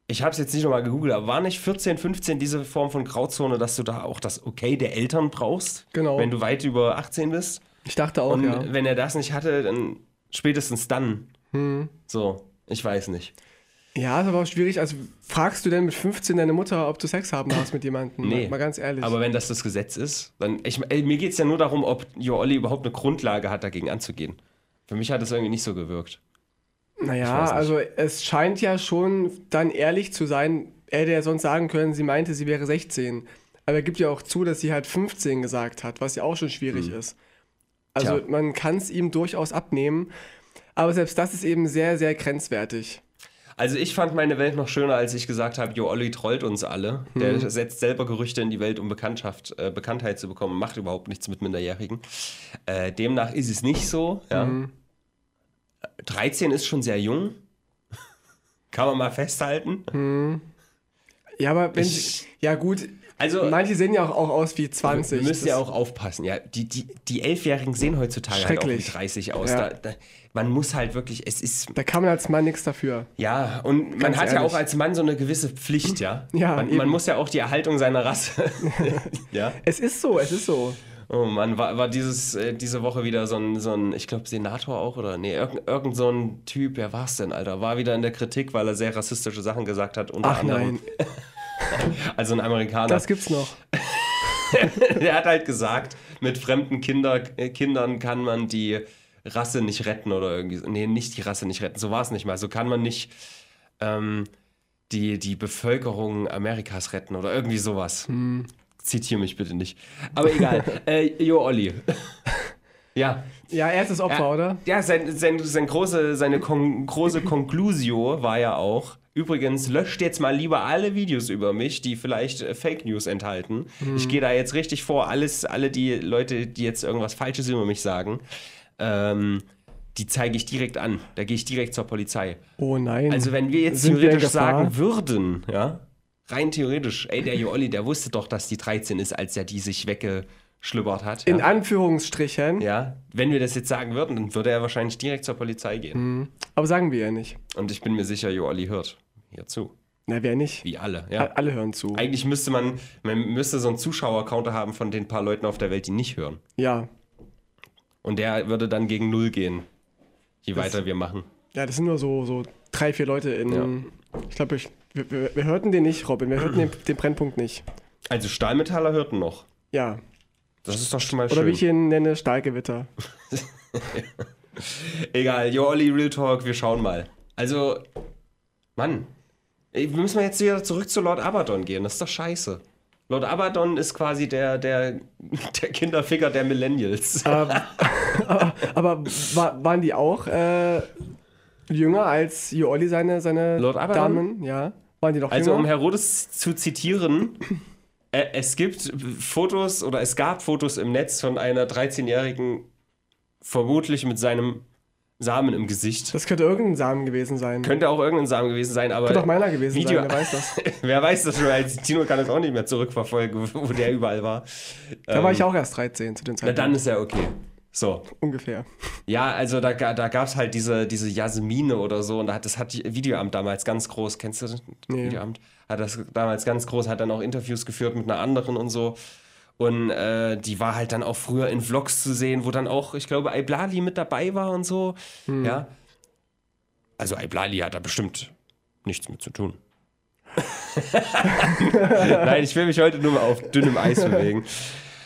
Ich habe es jetzt nicht nochmal gegoogelt, aber war nicht 14, 15 diese Form von Grauzone, dass du da auch das Okay der Eltern brauchst? Genau. Wenn du weit über 18 bist? Ich dachte auch, Und ja. wenn er das nicht hatte, dann spätestens dann. Hm. So, ich weiß nicht. Ja, ist aber auch schwierig. Also fragst du denn mit 15 deine Mutter, ob du Sex haben darfst mit jemandem? Nee. Mal, ganz ehrlich. Aber wenn das das Gesetz ist, dann. Ich, ey, mir geht es ja nur darum, ob Jo Olli überhaupt eine Grundlage hat, dagegen anzugehen. Für mich hat es irgendwie nicht so gewirkt. Naja, also es scheint ja schon dann ehrlich zu sein. Er hätte ja sonst sagen können, sie meinte, sie wäre 16. Aber er gibt ja auch zu, dass sie halt 15 gesagt hat, was ja auch schon schwierig ist. Also Hm. Tja. man kann es ihm durchaus abnehmen. Aber selbst das ist eben sehr, sehr grenzwertig. Also ich fand meine Welt noch schöner, als ich gesagt habe, Jo Olli trollt uns alle. Der setzt selber Gerüchte in die Welt, um Bekanntschaft, äh, Bekanntheit zu bekommen, macht überhaupt nichts mit Minderjährigen. Äh, demnach ist es nicht so. Ja. 13 ist schon sehr jung. [laughs] Kann man mal festhalten. Ja, aber wenn Ich- sie, Ja, gut. Also Manche sehen ja auch, auch aus wie 20. wir müssen ja auch aufpassen. Ja, die, die, die Elfjährigen sehen heutzutage halt auch wie Schrecklich. 30 aus. Ja. Da, da, man muss halt wirklich, es ist Da kann man als Mann nichts dafür. Ja, und man Ganz hat ja ehrlich. auch als Mann so eine gewisse Pflicht, ja. Ja, man, man muss ja auch die Erhaltung seiner Rasse. [laughs] ja. Es ist so, es ist so. Oh Mann, war, war dieses, äh, diese Woche wieder so ein, so ein ich glaube, Senator auch oder nee, irgend, irgend so ein Typ, wer war es denn, Alter? War wieder in der Kritik, weil er sehr rassistische Sachen gesagt hat. Unter Ach anderem, nein, [laughs] Also ein Amerikaner. das gibt's noch. [laughs] der hat halt gesagt, mit fremden Kinder, äh, Kindern kann man die Rasse nicht retten oder irgendwie so. Nee, nicht die Rasse nicht retten, so war es nicht mal. So kann man nicht ähm, die, die Bevölkerung Amerikas retten oder irgendwie sowas. Zitiere mich bitte nicht. Aber [laughs] egal. äh, jo, Olli. [laughs] ja. Ja, er ist das Opfer, Ja, oder? Ja, sein, sein, sein große, seine kon große Conclusio war ja auch, übrigens, löscht jetzt mal lieber alle Videos über mich, die vielleicht äh, Fake News enthalten. Ich gehe da jetzt richtig vor, alles, alle die Leute, die jetzt irgendwas Falsches über mich sagen, ähm, die zeige ich direkt an. Da gehe ich direkt zur Polizei. Oh nein. Also wenn wir jetzt Sind wir in theoretisch Gefahr? sagen würden, ja, rein theoretisch, ey, der Joolli, der wusste doch, dass die 13 ist, als er die sich weggeschlubbert hat. in Ja. Anführungsstrichen. ja, wenn wir das jetzt sagen würden, dann würde er wahrscheinlich direkt zur Polizei gehen. Aber sagen wir ja nicht. Und ich bin mir sicher, Joolli hört hierzu. Na, wer nicht? Wie alle, ja. Alle hören zu. Eigentlich müsste man, man müsste so einen Zuschauercounter haben von den paar Leuten auf der Welt, die nicht hören. Ja. Und der würde dann gegen Null gehen, je Das- weiter wir machen. Ja, das sind nur so, so drei, vier Leute in. Ja. Ich glaube, ich, wir, wir, wir hörten den nicht, Robin. Wir hörten den, den Brennpunkt nicht. Also Stahlmetaller hörten noch. Ja. Das ist doch schon mal Oder schön. wie ich ihn nenne, Stahlgewitter. [laughs] Egal, Jo Olli Real Talk, wir schauen mal. Also, Mann, müssen wir jetzt wieder zurück zu Lord Abaddon gehen? Das ist doch scheiße. Lord Abaddon ist quasi der, der, [laughs] der Kinderficker der Millennials. aber [laughs] aber, aber wa- waren die auch äh, jünger als Joolli seine, seine Lord Abaddon? Damen? Ja. Waren die doch Also, um? Herodes zu zitieren, [clears throat] äh, es gibt Fotos oder es gab Fotos im Netz von einer 13-Jährigen, vermutlich mit seinem Samen im Gesicht. das könnte irgendein Samen gewesen sein. Könnte auch irgendein Samen gewesen sein, aber. könnte auch meiner gewesen Video- sein, wer weiß das. [laughs] Wer weiß das schon, Tino kann es auch nicht mehr zurückverfolgen, wo der überall war. Da war ich auch erst 13 zu dem Na, Zeitpunkt. dann ist ja okay. So. Ungefähr. Ja, also da, da gab es halt diese, diese Jasmine oder so und da hat, das hat Videoamt damals ganz groß, kennst du das? Nee. Videoamt? Hat das damals ganz groß, hat dann auch Interviews geführt mit einer anderen und so. Und äh, die war halt dann auch früher in Vlogs zu sehen, wo dann auch, ich glaube, Iblali mit dabei war und so. Ja. Also Iblali hat da bestimmt nichts mit zu tun. [laughs] Nein, ich will mich heute nur mal auf dünnem Eis bewegen.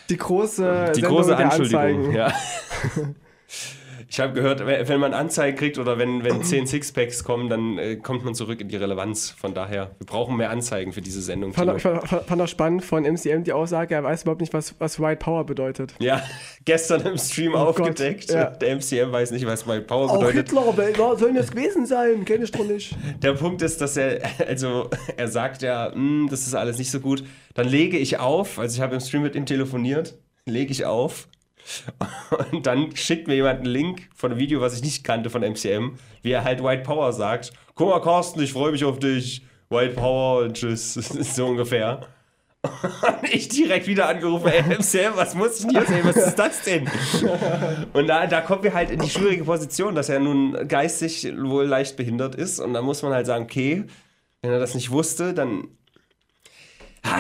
Die große, Die Sendung große Anschuldigung, ja. [laughs] Ich habe gehört, wenn man Anzeigen kriegt oder wenn, wenn [clears throat] 10 Sixpacks kommen, dann äh, kommt man zurück in die Relevanz. Von daher, wir brauchen mehr Anzeigen für diese Sendung. Fand, ich fand, fand auch spannend von MCM die Aussage, er weiß überhaupt nicht, was, was White Power bedeutet. Ja, [laughs] gestern im Stream Oh aufgedeckt. Gott, ja. Der MCM weiß nicht, was My Power Auch bedeutet. Hitler, wer soll das gewesen sein? Kenn ich doch nicht. [laughs] Der Punkt ist, dass er, [laughs] also er sagt ja, "Hm, das ist alles nicht so gut. Dann lege ich auf, also ich habe im Stream mit ihm telefoniert, lege ich auf. [laughs] Und dann schickt mir jemand einen Link von einem Video, was ich nicht kannte von MCM, wie er halt White Power sagt. Guck mal, Carsten, ich freue mich auf dich. White Power und tschüss. [laughs] So ungefähr. Und ich direkt wieder angerufen, ey, MCM, was muss ich denn sehen? Was ist das denn? Und da, da kommen wir halt in die schwierige Position, dass er nun geistig wohl leicht behindert ist. Und da muss man halt sagen, okay, wenn er das nicht wusste, dann.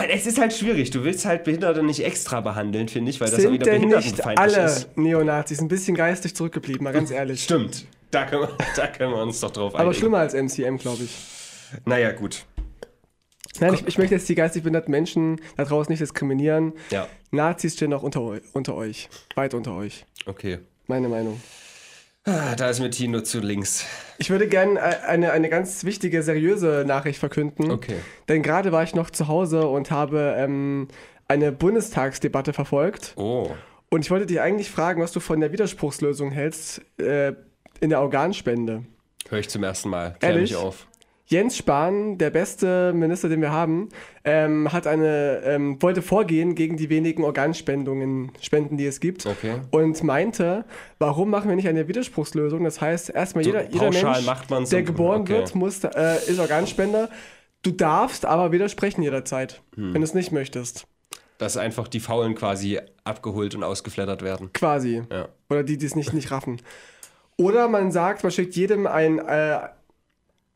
Es ist halt schwierig. Du willst halt Behinderte nicht extra behandeln, finde ich, weil das auch Sind wieder denn nicht alle ist. Neonazis ein bisschen geistig zurückgeblieben, mal ganz ehrlich. Stimmt. Da können, wir, [laughs] da können wir uns doch drauf Aber einigen. schlimmer als MCM, glaube ich. Naja, gut. Nein, ich, ich möchte jetzt die geistig behinderten Menschen da draußen nicht diskriminieren. Ja, Nazis stehen auch unter, unter euch. Weit unter euch. okay. Meine Meinung. Ah, Da ist mir Tino zu links. Ich würde gerne eine, eine ganz wichtige, seriöse Nachricht verkünden. Okay. Denn gerade war ich noch zu Hause und habe ähm, eine Bundestagsdebatte verfolgt. Oh. Und ich wollte dich eigentlich fragen, was du von der Widerspruchslösung hältst äh, in der Organspende. Höre ich zum ersten Mal. Klär Ehrlich? mich auf. Jens Spahn, der beste Minister, den wir haben, ähm, hat eine, ähm, wollte vorgehen gegen die wenigen Organspendungen, Spenden, die es gibt. Okay. Und meinte, warum machen wir nicht eine Widerspruchslösung? Das heißt, erstmal So jeder, jeder Mensch, der geboren okay. wird, muss, äh, ist Organspender. Du darfst aber widersprechen jederzeit, Hm. wenn du es nicht möchtest. Dass einfach die Faulen quasi abgeholt und ausgeflattert werden. Quasi. Ja. Oder die, die es nicht, nicht raffen. Oder man sagt, man schickt jedem ein, äh,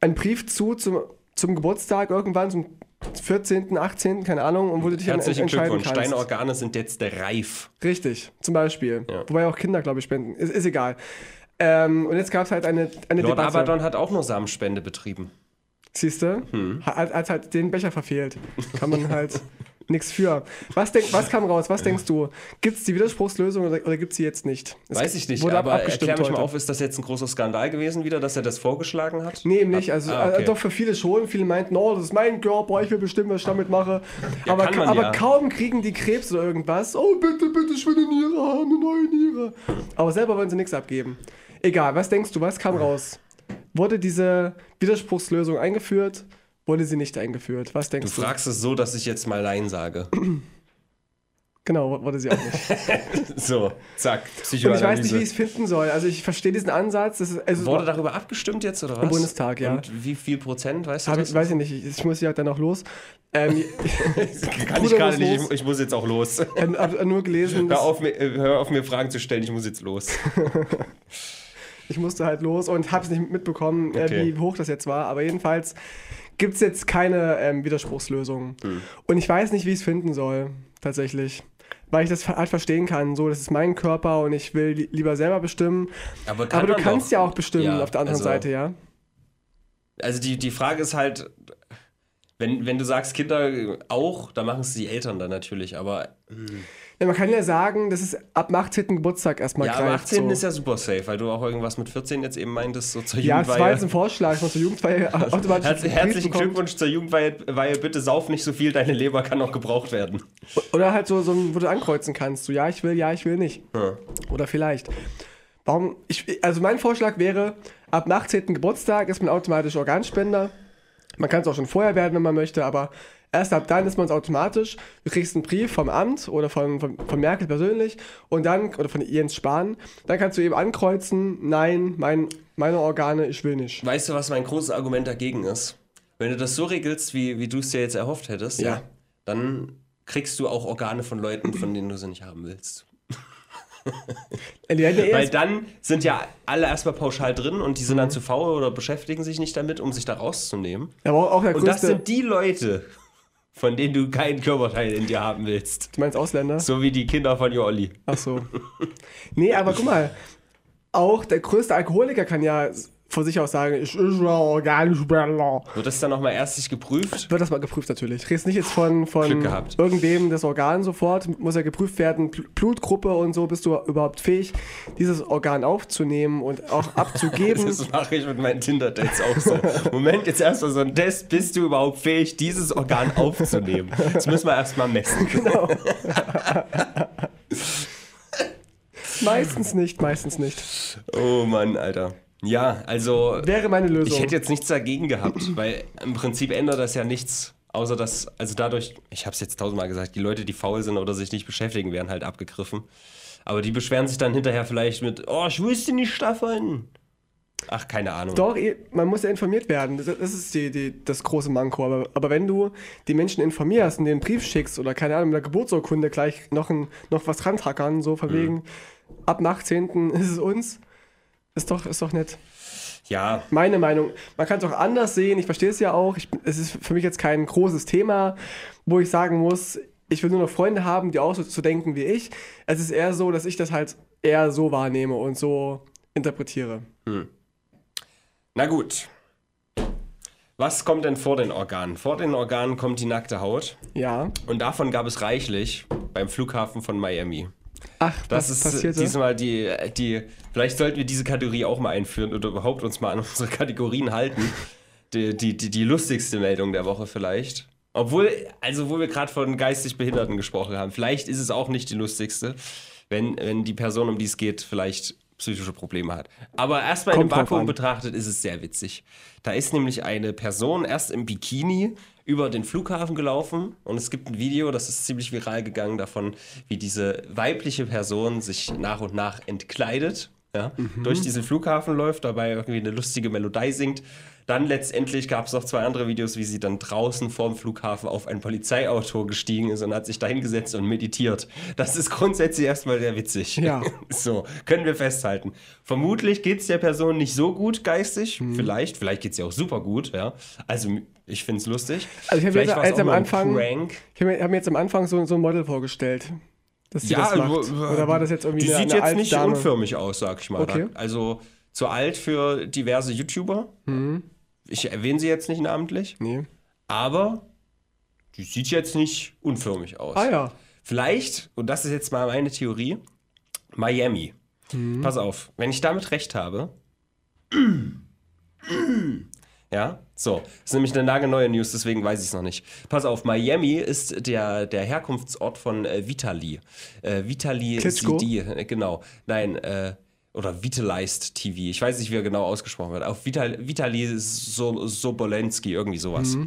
einen Brief zu zum, zum Geburtstag irgendwann, zum 14., 18., keine Ahnung, und wo du dich Herzlichen entscheiden Glückwunsch. kannst. Deine Organe sind jetzt reif. Richtig, zum Beispiel. Ja. Wobei auch Kinder, glaube ich, spenden. Ist, ist egal. Ähm, und jetzt gab es halt eine, eine Lord Debatte. Abaddon hat auch nur Samenspende betrieben. Siehst du? Hm. Hat, hat halt den Becher verfehlt. Kann man halt [laughs] nichts für. Was, denk, was kam raus? Was denkst du? Gibt es die Widerspruchslösung oder, oder gibt es sie jetzt nicht? Es Weiß ich nicht, wurde ab- aber abgestimmt erklär mich mal auf, ist das jetzt ein großer Skandal gewesen wieder, dass er das vorgeschlagen hat? Nee, eben nicht. Also, Ah, okay. äh, doch für viele schon. Viele meinten, oh, das ist mein Körper, ich will bestimmen, was ich damit mache. aber kann man aber ja. kaum kriegen die Krebs oder irgendwas. Oh, bitte, bitte, ich will eine Niere haben, eine neue Niere. Aber selber wollen sie nichts abgeben. Egal, was denkst du, was kam raus? Wurde diese Widerspruchslösung eingeführt? Wurde sie nicht eingeführt? Was Du denkst du? fragst es so, dass ich jetzt mal Nein sage. [clears throat] Genau, wurde sie auch nicht. [laughs] So, zack, Und ich weiß nicht, wie ich es finden soll. Also ich verstehe diesen Ansatz. Ist, also Wurde darüber abgestimmt jetzt oder was? Im Bundestag, ja. Und wie viel Prozent, weißt du hab das? ich, weiß ich nicht, ich, ich muss ja dann noch los. Ähm, [laughs] [laughs] Kann ich gerade muss nicht, ich muss jetzt auch los. ähm, hab nur gelesen, Hör auf, mir, äh, hör auf, mir Fragen zu stellen, ich muss jetzt los. ich musste halt los und habe es nicht mitbekommen, äh, Okay. wie hoch das jetzt war. Aber jedenfalls gibt es jetzt keine ähm, Widerspruchslösung. Hm. Und ich weiß nicht, wie ich es finden soll, tatsächlich. Weil ich das halt verstehen kann. So, das ist mein Körper und ich will li- lieber selber bestimmen. Aber, kann Aber du kannst doch- ja auch bestimmen Ja, auf der anderen also- Seite, ja. Also die, die Frage ist halt, wenn, wenn du sagst Kinder auch, dann machen es die Eltern dann natürlich, aber ja. Man kann ja sagen, das ist ab dem 18. Geburtstag erstmal ja, greift. 18. so. ist ja super safe, weil du auch irgendwas mit 14 jetzt eben meintest, so zur Ja, das war Jugendweihe. jetzt ein Vorschlag, dass man zur Jugendweihe [laughs] automatisch Herz, herzlichen bekommt. Glückwunsch zur Jugendweihe, Weihe. bitte sauf nicht so viel, deine Leber kann noch gebraucht werden. Oder halt so, so ein, wo du ankreuzen kannst. So, ja, ich will, ja, ich will nicht. Ja. Oder vielleicht. Warum? Ich, also mein Vorschlag wäre, ab dem 18. Geburtstag ist man automatisch Organspender. Man kann es auch schon vorher werden, wenn man möchte, aber erst ab dann ist man es automatisch. Du kriegst einen Brief vom Amt oder von, von, von Merkel persönlich und dann, oder von Jens Spahn, dann kannst du eben ankreuzen, nein, mein, meine Organe, ich will nicht. Weißt du, was mein großes Argument dagegen ist? Wenn du das so regelst, wie, wie du es dir jetzt erhofft hättest, Ja. dann kriegst du auch Organe von Leuten, von denen du sie nicht haben willst. Ja Weil dann sind ja alle erstmal pauschal drin und die sind dann zu faul oder beschäftigen sich nicht damit, um sich da rauszunehmen. aber auch der Und das sind die Leute, von denen du keinen Körperteil in dir haben willst. du meinst Ausländer? So wie die Kinder von Jolli. Ach so. Nee, aber guck mal, auch der größte Alkoholiker kann ja von sich aus sagen, ich ist ja Organspender. Wird das dann nochmal ärztlich geprüft? Wird das mal geprüft natürlich. Ich rede nicht jetzt von, von irgendwem das Organ sofort, muss ja geprüft werden, Bl- Blutgruppe und so, bist du überhaupt fähig, dieses Organ aufzunehmen und auch abzugeben. [laughs] Das mache ich mit meinen Tinder-Dates auch so. Moment, jetzt erstmal so ein Test. Bist du überhaupt fähig, dieses Organ aufzunehmen? Das müssen wir erstmal messen. genau. [laughs] meistens nicht, meistens nicht. Oh Mann, Alter. Ja, also Wäre meine Lösung. ich hätte jetzt nichts dagegen gehabt, weil im Prinzip ändert das ja nichts. Außer dass, also dadurch, ich habe es jetzt tausendmal gesagt, die Leute, die faul sind oder sich nicht beschäftigen, werden halt abgegriffen. Aber die beschweren sich dann hinterher vielleicht mit, oh, ich wusste nicht davon. Ach, keine Ahnung. Doch, eh, man muss ja informiert werden. Das, ist die, die, das große Manko. Aber, aber wenn du die Menschen informierst und den Brief schickst oder keine Ahnung, mit der Geburtsurkunde gleich noch, ein, noch was dran tackern, so Mhm. von wegen, ab dem 18. [laughs] ist es uns, ist doch, ist doch nett. Ja, Meine Meinung. Man kann es auch anders sehen. Ich verstehe es ja auch. Ich, es ist für mich jetzt kein großes Thema, wo ich sagen muss, ich will nur noch Freunde haben, die auch so zu denken wie ich. Es ist eher so, dass ich das halt eher so wahrnehme und so interpretiere. na gut. Was kommt denn vor den Organen? Vor den Organen kommt die nackte Haut. Ja. Und davon gab es reichlich beim Flughafen von Miami. Ach, Das was ist passierte? diesmal die, die. Vielleicht sollten wir diese Kategorie auch mal einführen oder überhaupt uns mal an unsere Kategorien halten. Die, die, die, die lustigste Meldung der Woche vielleicht. Obwohl, also wo wir gerade von geistig Behinderten gesprochen haben, vielleicht ist es auch nicht die lustigste, wenn, wenn die Person, um die es geht, vielleicht psychische Probleme hat. Aber erstmal im Vakuum betrachtet ist es sehr witzig. Da ist nämlich eine Person erst im Bikini über den Flughafen gelaufen und es gibt ein Video, das ist ziemlich viral gegangen davon, wie diese weibliche Person sich nach und nach entkleidet, ja, Mhm. durch diesen Flughafen läuft, dabei irgendwie eine lustige Melodie singt. Dann letztendlich gab es noch zwei andere Videos, wie sie dann draußen vorm Flughafen auf ein Polizeiauto gestiegen ist und hat sich da hingesetzt und meditiert. Das ist grundsätzlich erstmal sehr witzig. Ja. [laughs] So, können wir festhalten. Vermutlich geht es der Person nicht so gut geistig. Mhm. Vielleicht, vielleicht geht es ihr auch super gut, ja. Also, ich finde es lustig. Also ich hab vielleicht jetzt- am Anfang- Prank. Ich habe mir, hab mir jetzt am Anfang so, so ein Model vorgestellt, dass sie das macht. Oder war das jetzt irgendwie Die eine, sieht eine jetzt nicht Altdame? unförmig aus, sag ich mal. Okay. Also zu alt für diverse YouTuber. Mhm. Ich erwähne sie jetzt nicht namentlich, Nee. aber die sieht jetzt nicht unförmig aus. Ah ja. Vielleicht, und das ist jetzt mal meine Theorie, Miami. Mhm. Pass auf, wenn ich damit recht habe. Ja, so. Das ist nämlich eine nagelneue News, deswegen weiß ich es noch nicht. Pass auf, Miami ist der, der Herkunftsort von äh, Vitali. Äh, Vitali Klitschko? CD, äh, genau. Nein, äh, oder Vitalized TV. Ich weiß nicht, wie er genau ausgesprochen wird. Auf Vital, Vitali so Sobolensky, irgendwie sowas.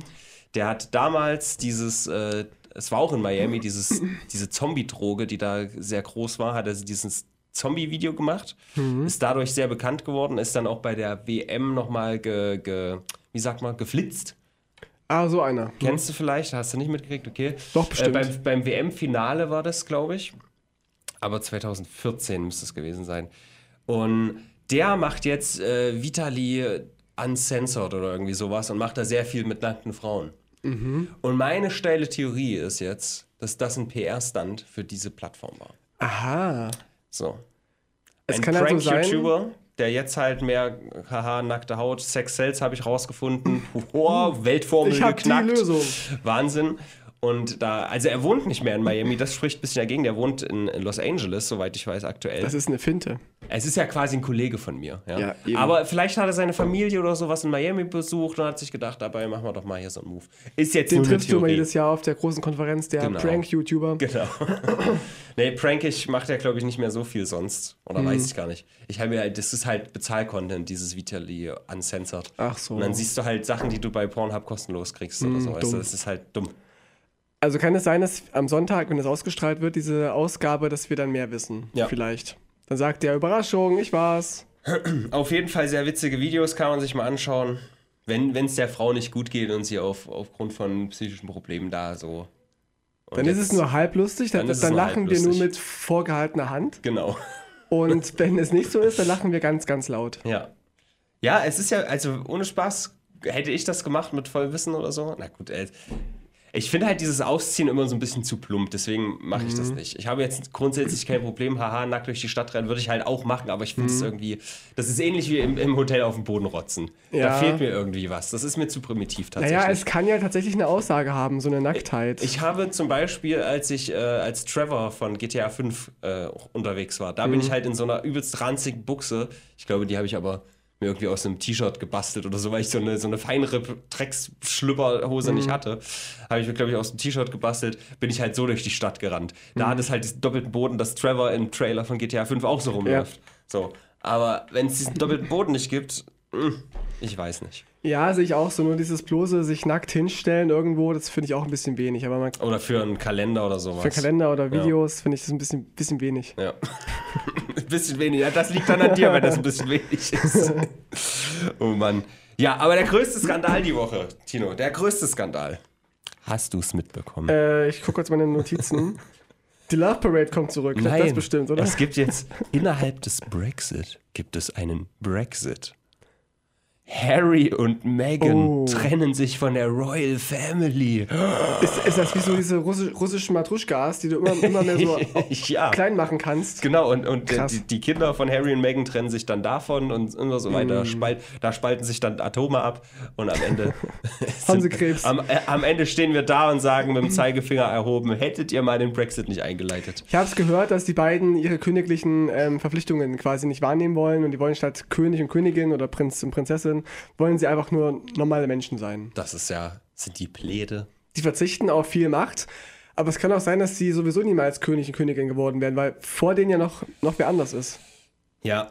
Der hat damals dieses äh, es war auch in Miami, dieses, [laughs] diese Zombie-Droge, die da sehr groß war, hat er dieses Zombie-Video gemacht, ist dadurch sehr bekannt geworden, ist dann auch bei der WM nochmal, ge, ge, wie sagt man, geflitzt. Ah, so einer. Kennst du vielleicht? Hast du nicht mitgekriegt? Okay. Doch, bestimmt. Äh, beim beim WM-Finale war das, glaube ich. Aber 2014 müsste es gewesen sein. Und der macht jetzt äh, Vitali Uncensored oder irgendwie sowas und macht da sehr viel mit nackten Frauen. Mhm. Und meine steile Theorie ist jetzt, dass das ein PR-Stand für diese Plattform war. Aha. So. Es ein kann also sein- Prank-YouTuber, der jetzt halt mehr, haha, nackte Haut, Sex Cells habe ich rausgefunden. [laughs] Wow, Weltformel Ich hab die geknackt. Lösung. Wahnsinn. Und da, also er wohnt nicht mehr in Miami, das spricht ein bisschen dagegen. Der wohnt in Los Angeles, soweit ich weiß, aktuell. Das ist eine Finte. Es ist ja quasi ein Kollege von mir. Ja? Ja. Aber vielleicht hat er seine Familie oder sowas in Miami besucht und hat sich gedacht, dabei machen wir doch mal hier so einen Move. Ist jetzt Den triffst du immer jedes Jahr auf der großen Konferenz der Genau. Prank-YouTuber. Genau. [laughs] nee, Prankig macht er, glaube ich, nicht mehr so viel sonst. Oder Mhm. weiß ich gar nicht. Ich habe mir halt, das ist halt Bezahl-Content, dieses Vitali Uncensored. Ach so. Und dann siehst du halt Sachen, die du bei Pornhub kostenlos kriegst oder so. Weißt du? Mhm, dumm. Das ist halt dumm. Also kann es sein, dass am Sonntag, wenn das ausgestrahlt wird, diese Ausgabe, dass wir dann mehr wissen? Ja. Vielleicht. Dann sagt der Überraschung, ich war's. [clears throat] Auf jeden Fall sehr witzige Videos, kann man sich mal anschauen. Wenn es der Frau nicht gut geht und sie auf, aufgrund von psychischen Problemen da so. Und Dann ist jetzt- es nur halb lustig, dann, dann dann, ist es lachen wir nur mit vorgehaltener Hand. Genau. Und [laughs] wenn es nicht so ist, dann lachen wir ganz, ganz laut. Ja. Ja, es ist ja, also ohne Spaß, hätte ich das gemacht mit Vollwissen oder so? Na gut, ey. Ich finde halt dieses Ausziehen immer so ein bisschen zu plump, deswegen mache ich Mhm. das nicht. Ich habe jetzt grundsätzlich kein Problem, haha, nackt durch die Stadt rennen, würde ich halt auch machen, aber ich finde es irgendwie, das ist ähnlich wie im, im Hotel auf dem Boden rotzen. Da Ja. fehlt mir irgendwie was. Das ist mir zu primitiv tatsächlich. Naja, es kann ja tatsächlich eine Aussage haben, so eine Nacktheit. Ich habe zum Beispiel, als ich äh, als Trevor von GTA 5 äh, unterwegs war, da bin Mhm. ich halt in so einer übelst ranzigen Buchse. Ich glaube, die habe ich aber mir irgendwie aus einem T-Shirt gebastelt oder so, weil ich so eine, so eine feinere Drecksschlüpperhose nicht Mhm. hatte. Habe ich mir, glaube ich, aus dem T-Shirt gebastelt, bin ich halt so durch die Stadt gerannt. Da Mhm. hat es halt diesen doppelten Boden, dass Trevor im Trailer von GTA 5 auch so rumläuft. So. Aber wenn es diesen doppelten Boden nicht gibt, mh, ich weiß nicht. Ja, sehe ich auch so. Nur dieses bloße sich nackt hinstellen irgendwo, das finde ich auch ein bisschen wenig. Aber man, Oder für einen Kalender oder sowas. für Kalender oder Videos finde ich das ein bisschen, bisschen wenig. Ja. ein [laughs] bisschen wenig. Ja, das liegt dann an dir, wenn das ein bisschen wenig ist. [laughs] oh Mann. Ja, aber der größte Skandal die Woche, Tino, der größte Skandal. Hast du es mitbekommen? Äh, ich gucke kurz meine Notizen. Die Love Parade kommt zurück. Das bestimmt, oder? Es gibt jetzt innerhalb des Brexit gibt es einen Brexit. Harry und Meghan Oh. trennen sich von der Royal Family. [gasps] Ist, ist das wie so diese Russi russischen Matruschkas, die du immer, immer mehr so [laughs] ja. klein machen kannst? Genau, und, und die, die Kinder von Harry und Meghan trennen sich dann davon und immer so weiter. Mm. Spalt, da spalten sich dann Atome ab und am Ende. [laughs] Sind- [laughs] Krebs. Am, äh, am Ende stehen wir da und sagen mit dem Zeigefinger erhoben: Hättet ihr mal den Brexit nicht eingeleitet? Ich habe es gehört, dass die beiden ihre königlichen ähm, Verpflichtungen quasi nicht wahrnehmen wollen und die wollen statt König und Königin oder Prinz und Prinzessin, wollen sie einfach nur normale Menschen sein. Das ist ja, sind die Pläde. Die verzichten auf viel Macht, aber es kann auch sein, dass sie sowieso niemals König und Königin geworden wären, weil vor denen ja noch, noch wer anders ist. Ja.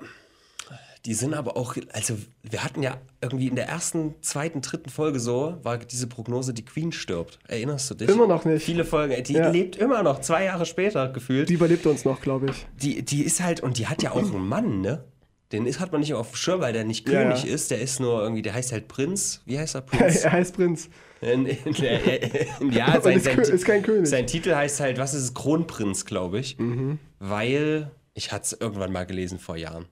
Die sind aber auch, also wir hatten ja irgendwie in der ersten, zweiten, dritten Folge so, war diese Prognose, die Queen stirbt. Erinnerst du dich? Immer noch nicht. Viele Folgen, die Ja. lebt immer noch, zwei Jahre später gefühlt. Die überlebt uns noch, glaube ich. Die, die ist halt, und die hat ja auch einen Mann, ne? Den ist, hat man nicht auf dem Schirm, weil der nicht König ja. ist. Der ist nur irgendwie, der heißt halt Prinz. Wie heißt er? [laughs] Prinz? er heißt Prinz. In- in- in- ja, [laughs] sein, ist sein, ist kein König. sein Titel heißt halt, was ist es? Kronprinz, glaube ich. Mhm. Weil, ich hatte es irgendwann mal gelesen vor Jahren.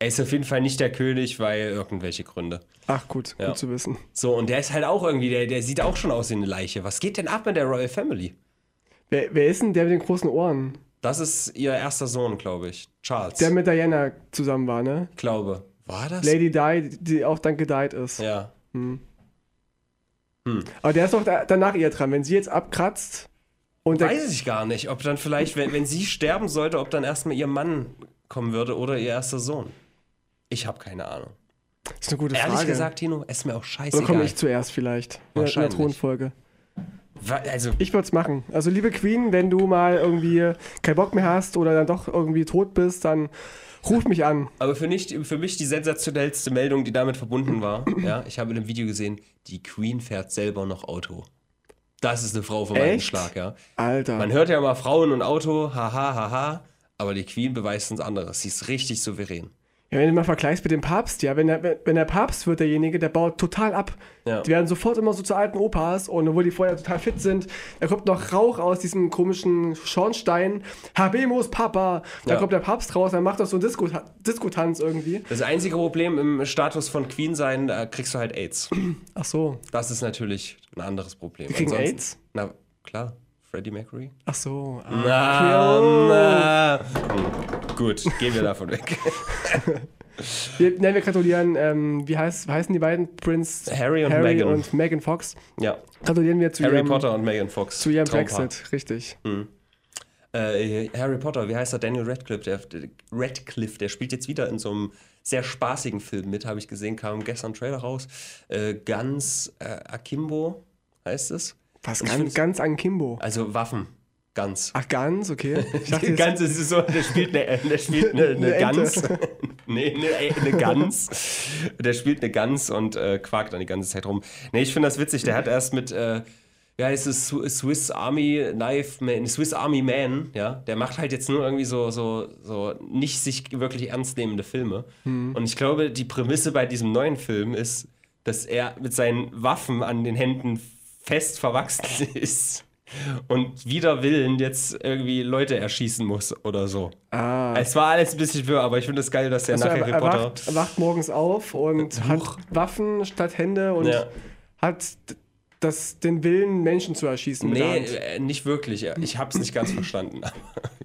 Er ist auf jeden Fall nicht der König, weil irgendwelche Gründe. Ach gut, Ja. gut zu wissen. So, und der ist halt auch irgendwie, der, der sieht auch schon aus wie eine Leiche. Was geht denn ab mit der Royal Family? Wer, wer ist denn der mit den großen Ohren? Das ist ihr erster Sohn, glaube ich. Charles. Der mit Diana zusammen war, ne? glaube. War das? Lady Di, die auch dann gedeiht ist. Ja. Aber der ist doch da, danach ihr dran. Wenn sie jetzt abkratzt und Weiß ich gar nicht, ob dann vielleicht, wenn, wenn sie sterben sollte, ob dann erstmal ihr Mann kommen würde oder ihr erster Sohn. Ich habe keine Ahnung. das ist eine gute Ehrlich Frage. gesagt, Tino, ist mir auch Oder scheißegal. komme ich zuerst vielleicht? In der. Thronfolge. Also, Ich würde es machen. Also, liebe Queen, wenn du mal irgendwie keinen Bock mehr hast oder dann doch irgendwie tot bist, dann ruf mich an. aber für, nicht, für mich die sensationellste Meldung, die damit verbunden war, ja, ich habe in einem Video gesehen, die Queen fährt selber noch Auto. Das ist eine Frau vom Echt? einen Schlag, ja. Alter. Man hört ja immer Frauen und Auto, haha, haha. Aber die Queen beweist uns anderes. Sie ist richtig souverän. Ja, wenn du mal vergleichst mit dem Papst, ja, wenn der, wenn der Papst wird derjenige, der baut total ab. Ja. Die werden sofort immer so zu alten Opas und obwohl die vorher total fit sind, da kommt noch Rauch aus diesem komischen Schornstein. Habemus Papa. Da Ja. kommt der Papst raus, dann macht er so einen Disco, Disco-Tanz irgendwie. Das einzige Problem im Status von Queen sein, da kriegst du halt AIDS. Ach so. Das ist natürlich ein anderes Problem. Die kriegen Ansonsten- AIDS? Na, klar. Freddie Mercury? Ach so. Ah, Na, na. Hm, Gut, gehen wir davon weg. [laughs] Wir, nein, wir gratulieren, ähm, wie, heißt, wie heißen die beiden? Prince Harry und Meghan. und Megan Fox. Ja, Gratulieren wir zu Harry ihrem, Potter und Megan Fox. zu ihrem Traumpaar. Brexit, richtig. Äh, Harry Potter, wie heißt er? Daniel Radcliffe. Der, Radcliffe, der spielt jetzt wieder in so einem sehr spaßigen Film mit, habe ich gesehen, kam gestern ein Trailer raus. Äh, Guns äh, Akimbo heißt es. Was ganz, ganz an Kimbo. Also Waffen. Guns. Ach, ganz, okay. [laughs] Ich dachte, Gans ist so, der spielt eine, der spielt eine, eine, Eine. Gans. [laughs] nee, eine, eine Gans. Der spielt eine Gans und äh, quakt dann die ganze Zeit rum. Nee, ich finde das witzig. Der hat erst mit, äh, wie heißt es, Sw- Swiss Army Knife Man, Swiss Army Man, ja, der macht halt jetzt nur irgendwie so, so, so nicht sich wirklich ernst nehmende Filme. Und ich glaube, die Prämisse bei diesem neuen Film ist, dass er mit seinen Waffen an den Händen fest verwachsen [laughs] ist. Und wider Willen jetzt irgendwie Leute erschießen muss oder so. ah. Es war alles ein bisschen wirr, aber ich finde es geil, dass der Also nach er, Harry er, Potter. wacht, er wacht morgens auf und hat Waffen statt Hände und Ja. hat das, den Willen, Menschen zu erschießen. Nee, äh, nicht wirklich. Ich habe es nicht ganz verstanden. aber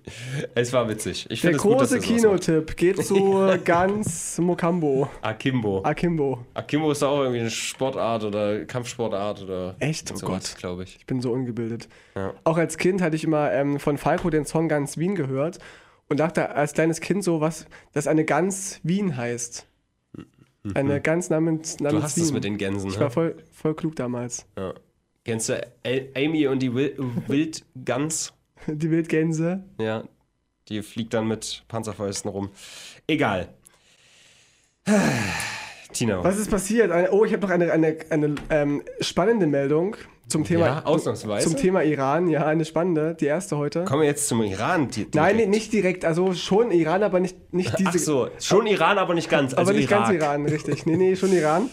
[laughs] es war witzig. Ich Der gut, große macht. Kinotipp geht zu [laughs] ganz Mokambo. Akimbo. Akimbo. Akimbo ist auch irgendwie eine Sportart oder Kampfsportart oder Echt? Oh sowas, Gott. glaube ich. Ich bin so ungebildet. Ja. Auch als Kind hatte ich immer ähm, von Falco den Song Ganz Wien gehört und dachte als kleines Kind so, was, dass eine Gans Wien heißt. Eine Gans namens, namens Mhm. Du hast es mit den Gänsen, ich war voll, voll klug damals. Ja. Kennst du Amy und die Wil Wildgans? [laughs] Die Wildgänse. Ja, die fliegt dann mit Panzerfäusten rum. Egal. [sighs] Tino. Was ist passiert? Oh, ich habe noch eine, eine, eine ähm, spannende Meldung zum Thema, Ja, ausnahmsweise. zum Thema Iran. Ja, eine spannende, die erste heute. Kommen wir jetzt zum Iran. di- Nein, direkt. nicht direkt. Also schon Iran, aber nicht, nicht diese. Ach so, schon Iran, aber nicht ganz. Also aber nicht Irak. ganz Iran, richtig. Nee, nee, schon Iran.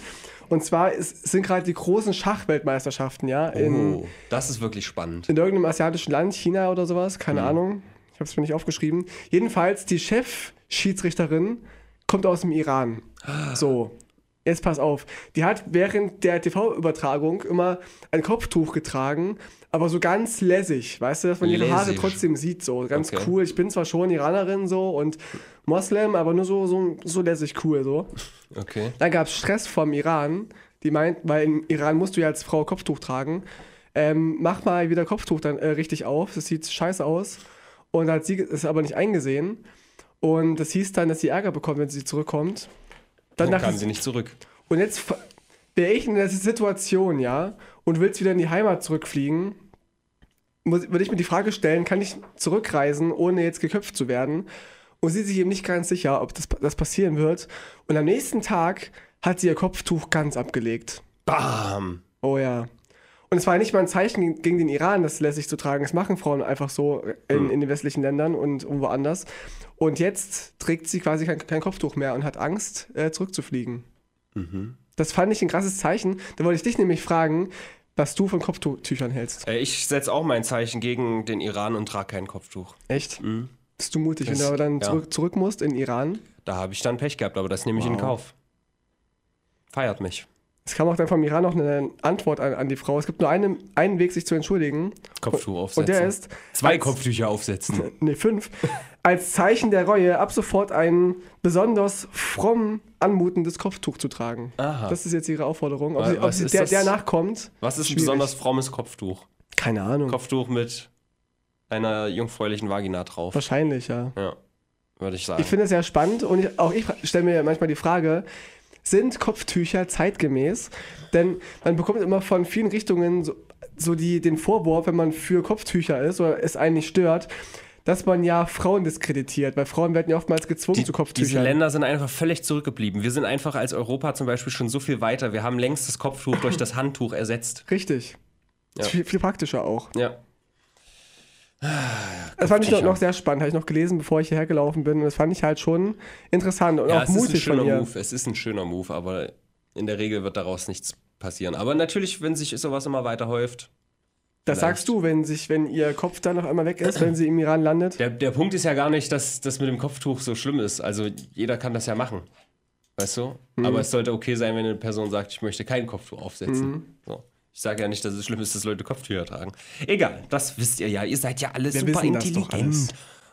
Und zwar ist, sind gerade die großen Schachweltmeisterschaften, ja, in, Oh, das ist wirklich spannend. in irgendeinem asiatischen Land, China oder sowas, keine Mhm. Ahnung. Ich habe es mir nicht aufgeschrieben. Jedenfalls, die Chefschiedsrichterin kommt aus dem Iran. So, jetzt pass auf. Die hat während der TV-Übertragung immer ein Kopftuch getragen, aber so ganz lässig, weißt du, dass man ihre Haare Lässig. trotzdem sieht, so ganz Okay. cool. Ich bin zwar schon Iranerin so und Moslem, aber nur so, so, so lässig cool so. Okay. Dann gab es Stress vom Iran. Die meint, weil im Iran musst du ja als Frau Kopftuch tragen. Ähm, mach mal wieder Kopftuch dann äh, richtig auf. Das sieht scheiße aus. Und hat sie es aber nicht eingesehen. Und das hieß dann, dass sie Ärger bekommt, wenn sie zurückkommt. Dann Dann dachte kam sie, nicht zurück. und jetzt wäre ich in der Situation, ja, und willst wieder in die Heimat zurückfliegen, würde ich mir die Frage stellen, kann ich zurückreisen, ohne jetzt geköpft zu werden? Und sie ist sich eben nicht ganz sicher, ob das, das passieren wird. Und am nächsten Tag hat sie ihr Kopftuch ganz abgelegt. Bam! Oh ja. Und es war nicht mal ein Zeichen gegen den Iran, das lässig zu tragen. Das machen Frauen einfach so in, in den westlichen Ländern und irgendwo anders. Und jetzt trägt sie quasi kein, kein Kopftuch mehr und hat Angst, äh, zurückzufliegen. Das fand ich ein krasses Zeichen. Da wollte ich dich nämlich fragen, was du von Kopftüchern hältst. Äh, Ich setze auch mein Zeichen gegen den Iran und trage kein Kopftuch. Echt? Bist du mutig, wenn du aber dann ja. zurück, zurück musst in Iran? Da habe ich dann Pech gehabt, aber das nehme ich in Wow. Kauf. Feiert mich. Es kam auch dann vom Iran noch eine Antwort an, an die Frau. Es gibt nur einen, einen Weg, sich zu entschuldigen. Kopftuch aufsetzen. Und der ist, Zwei als- Kopftücher aufsetzen. [laughs] nee, fünf, als Zeichen der Reue ab sofort ein besonders fromm anmutendes Kopftuch zu tragen. Aha. Das ist jetzt ihre Aufforderung. Ob, sie, ob was sie ist der, das? der nachkommt, Was ist ein besonders frommes Kopftuch? keine Ahnung. Kopftuch mit einer jungfräulichen Vagina drauf. Wahrscheinlich, ja. Ja, würde ich sagen. Ich finde es sehr spannend und ich, auch ich stelle mir manchmal die Frage, sind Kopftücher zeitgemäß? Denn man bekommt immer von vielen Richtungen so, so die, den Vorwurf, wenn man für Kopftücher ist oder es einen nicht stört, dass man ja Frauen diskreditiert, weil Frauen werden ja oftmals gezwungen Die, zu diese Kopftüchern. Länder sind einfach völlig zurückgeblieben. Wir sind einfach als Europa zum Beispiel schon so viel weiter. Wir haben längst das Kopftuch durch das Handtuch ersetzt. Richtig. Ja. Viel, viel praktischer auch. Ja. Das fand ich noch, noch sehr spannend. Habe ich noch gelesen, bevor ich hierher gelaufen bin. Und das fand ich halt schon interessant und Ja, auch es ist ein mutig schöner von ihr. Move. Es ist ein schöner Move, aber in der Regel wird daraus nichts passieren. Aber natürlich, wenn sich sowas immer weiter häuft. Das Vielleicht. sagst du, wenn, sich, wenn ihr Kopf dann noch einmal weg ist, wenn sie im Iran landet. Der, der Punkt ist ja gar nicht, dass das mit dem Kopftuch so schlimm ist. Also jeder kann das ja machen. Weißt du? Mhm. Aber es sollte okay sein, wenn eine Person sagt, ich möchte kein Kopftuch aufsetzen. Mhm. So. Ich sage ja nicht, dass es schlimm ist, dass Leute Kopftücher tragen. Egal, das wisst ihr ja. Ihr seid ja alle Wir super intelligent.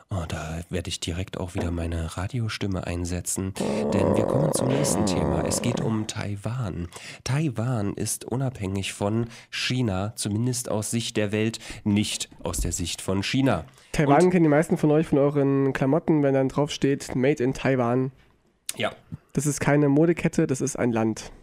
Oh, da werde ich direkt auch wieder meine Radiostimme einsetzen, denn wir kommen zum nächsten Thema. Es geht um Taiwan. Taiwan ist unabhängig von China, zumindest aus Sicht der Welt, nicht aus der Sicht von China. Taiwan kennen die meisten von euch von euren Klamotten, wenn dann drauf steht Made in Taiwan. Ja. Das ist keine Modekette, das ist ein Land.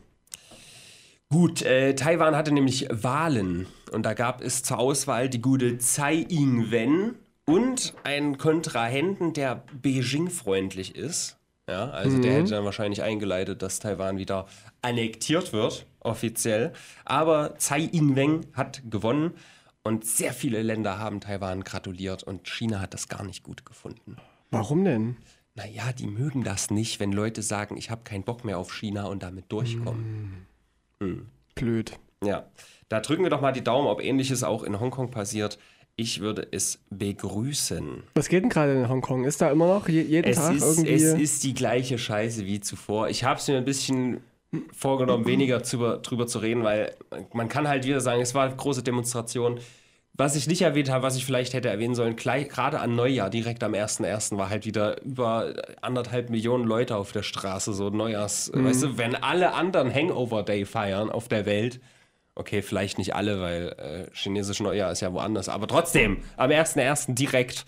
Gut, äh, Taiwan hatte nämlich Wahlen und da gab es zur Auswahl die gute Tsai Ing-wen und einen Kontrahenten, der Beijing-freundlich ist. Ja, also der hätte dann wahrscheinlich eingeleitet, dass Taiwan wieder annektiert wird, offiziell. Aber Tsai Ing-wen hat gewonnen und sehr viele Länder haben Taiwan gratuliert und China hat das gar nicht gut gefunden. Warum denn? Naja, die mögen das nicht, wenn Leute sagen, ich habe keinen Bock mehr auf China und damit durchkommen. Blöd. Ja, da drücken wir doch mal die Daumen, ob ähnliches auch in Hongkong passiert. Ich würde es begrüßen. Was geht denn gerade in Hongkong? Ist da immer noch je, jeden Es Tag ist, irgendwie. es ist die gleiche Scheiße wie zuvor. Ich habe es mir ein bisschen vorgenommen, weniger drüber, drüber zu reden, weil man kann halt wieder sagen, es war eine große Demonstration. Was ich nicht erwähnt habe, was ich vielleicht hätte erwähnen sollen, gleich- gerade an Neujahr, direkt am 1.1. war halt wieder über anderthalb Millionen Leute auf der Straße, so Neujahrs, weißt du, wenn alle anderen Hangover Day feiern auf der Welt, okay, vielleicht nicht alle, weil äh, chinesisch Neujahr ist ja woanders, aber trotzdem, am 1.1. direkt,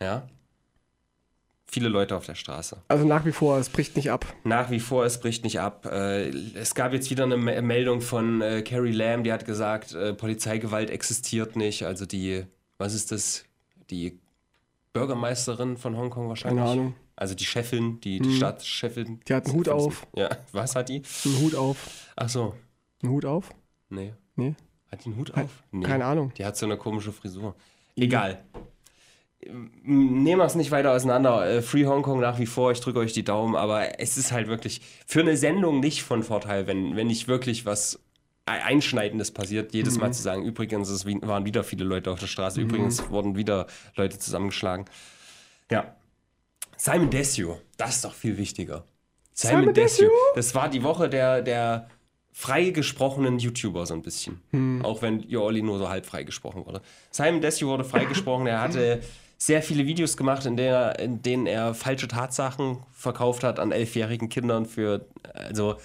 ja, viele Leute auf der Straße. also nach wie vor, es bricht nicht ab. Nach wie vor, es bricht nicht ab. Äh, es gab jetzt wieder eine Me- Meldung von äh, Carrie Lam, die hat gesagt, äh, Polizeigewalt existiert nicht. Also die, was ist das? Die Bürgermeisterin von Hongkong wahrscheinlich. Keine Ahnung. Also die Chefin, die, die Stadtchefin. Die hat einen Hut auf. Ja, [laughs] was hat die? Einen Hut auf. Ach so, Einen Hut auf? nee. Nee. Hat die einen Hut auf? Nee. Keine Ahnung. Die hat so eine komische Frisur. Egal. Nehmen wir es nicht weiter auseinander. Äh, Free Hongkong nach wie vor, ich drücke euch die Daumen, aber es ist halt wirklich für eine Sendung nicht von Vorteil, wenn, wenn nicht wirklich was Einschneidendes passiert, jedes Mal zu sagen, übrigens, es waren wieder viele Leute auf der Straße, übrigens wurden wieder Leute zusammengeschlagen. Ja. Simon Desue, das ist doch viel wichtiger. Simon, Simon Desue? das war die Woche der, der freigesprochenen YouTuber so ein bisschen. Auch wenn Yo Olli nur so halb freigesprochen wurde. Simon Desue wurde freigesprochen, er hatte [laughs] sehr viele Videos gemacht, in, der, in denen er falsche Tatsachen verkauft hat an elfjährigen Kindern für, also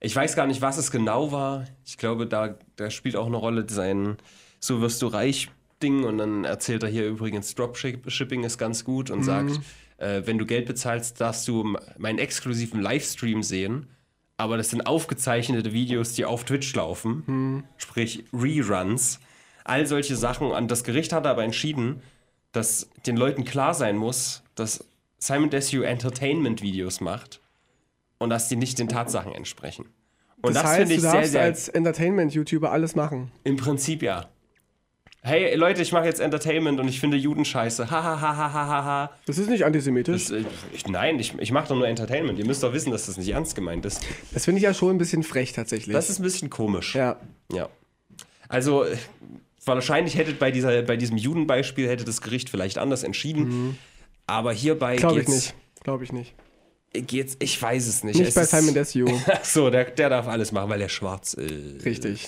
ich weiß gar nicht, was es genau war. Ich glaube, da, da spielt auch eine Rolle sein So wirst du reich Ding und dann erzählt er hier übrigens Dropshipping ist ganz gut und sagt, äh, wenn du Geld bezahlst, darfst du meinen exklusiven Livestream sehen. Aber das sind aufgezeichnete Videos, die auf Twitch laufen, sprich Reruns. All solche Sachen. Und das Gericht hat aber entschieden, dass den Leuten klar sein muss, dass Simon Desue Entertainment-Videos macht und dass die nicht den Tatsachen entsprechen. Und das, das, heißt, finde ich du sehr, darfst sehr. als Entertainment-YouTuber alles machen. Im Prinzip ja. Hey Leute, ich mache jetzt Entertainment und ich finde Juden scheiße. Ha ha ha ha ha ha ha. Das ist nicht antisemitisch. Das, äh, ich, nein, ich, ich mache doch nur Entertainment. Ihr müsst doch wissen, dass das nicht ernst gemeint ist. Das finde ich ja schon ein bisschen frech tatsächlich. Das ist ein bisschen komisch. ja. Ja. Also äh, wahrscheinlich hätte bei, dieser, bei diesem Judenbeispiel hätte das Gericht vielleicht anders entschieden. Aber hierbei Glaube ich nicht. Glaube ich nicht. geht's. Ich weiß es nicht. Nicht Es bei Simon. Ach [laughs] so, der, der darf alles machen, weil er schwarz ist. Richtig.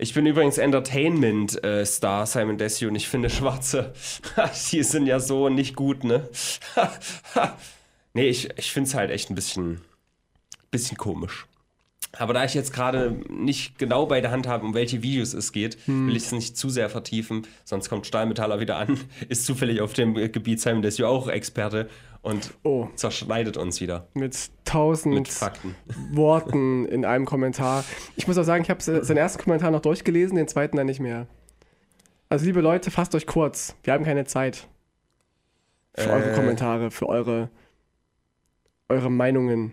Ich bin übrigens Entertainment-Star Simon Desue und ich finde Schwarze, [laughs] die sind ja so nicht gut, ne? [laughs] nee, ich, ich finde es halt echt ein bisschen, bisschen komisch. Aber da ich jetzt gerade nicht genau bei der Hand habe, um welche Videos es geht, will ich es nicht zu sehr vertiefen, sonst kommt Stahlmetaller wieder an, [laughs] ist zufällig auf dem Gebiet Simon Desue auch Experte und Oh, zerschneidet uns wieder mit tausend mit. [laughs] Worten in einem Kommentar. Ich muss auch sagen, ich habe seinen ersten Kommentar noch durchgelesen, den zweiten dann nicht mehr. Also liebe Leute, fasst euch kurz. Wir haben keine Zeit. Für eure Äh. Kommentare, für eure, eure Meinungen.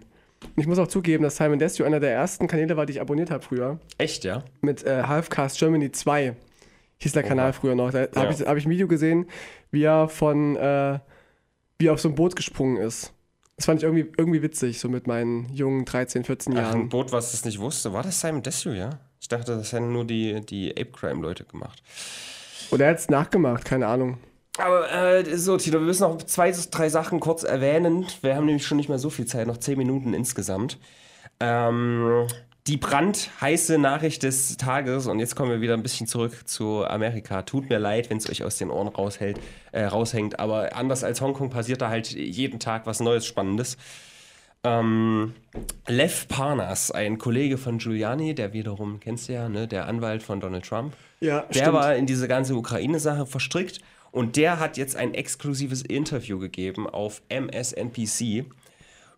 Und ich muss auch zugeben, dass Simon Desue einer der ersten Kanäle war, die ich abonniert habe früher. Echt, ja? Mit äh, Halfcast Germany 2 hieß der Kanal früher noch. Da Ja. habe ich, hab ich ein Video gesehen, wie er von, äh, wie er auf so ein Boot gesprungen ist. Das fand ich irgendwie, irgendwie witzig, so mit meinen jungen 13, 14 Ach, ein Jahren. Boot, was das nicht wusste. War das Simon Desue, ja? Ich dachte, das hätten nur die, die Ape Crime-Leute gemacht. Oder er hat es nachgemacht, keine Ahnung. Aber äh, so, Tino, wir müssen noch zwei, drei Sachen kurz erwähnen. Wir haben nämlich schon nicht mehr so viel Zeit, noch zehn Minuten insgesamt. Ähm, die brandheiße Nachricht des Tages, und jetzt kommen wir wieder ein bisschen zurück zu Amerika. Tut mir leid, wenn es euch aus den Ohren raushält, äh, raushängt, aber anders als Hongkong passiert da halt jeden Tag was Neues, Spannendes. Ähm, Lev Parnas, ein Kollege von Giuliani, der wiederum, kennst du ja, ne, der Anwalt von Donald Trump. Ja, Der war in diese ganze Ukraine-Sache verstrickt und der hat jetzt ein exklusives Interview gegeben auf MSNBC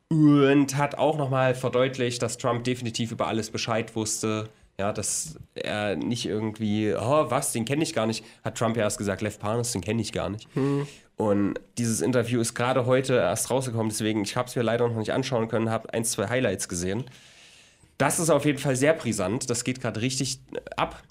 und hat auch nochmal verdeutlicht, dass Trump definitiv über alles Bescheid wusste. Ja, dass er nicht irgendwie, oh, was, den kenne ich gar nicht. Hat Trump ja erst gesagt, Lev Parnas, den kenne ich gar nicht. Und dieses Interview ist gerade heute erst rausgekommen, deswegen, ich habe es mir leider noch nicht anschauen können, habe ein, zwei Highlights gesehen. Das ist auf jeden Fall sehr brisant, das geht gerade richtig ab.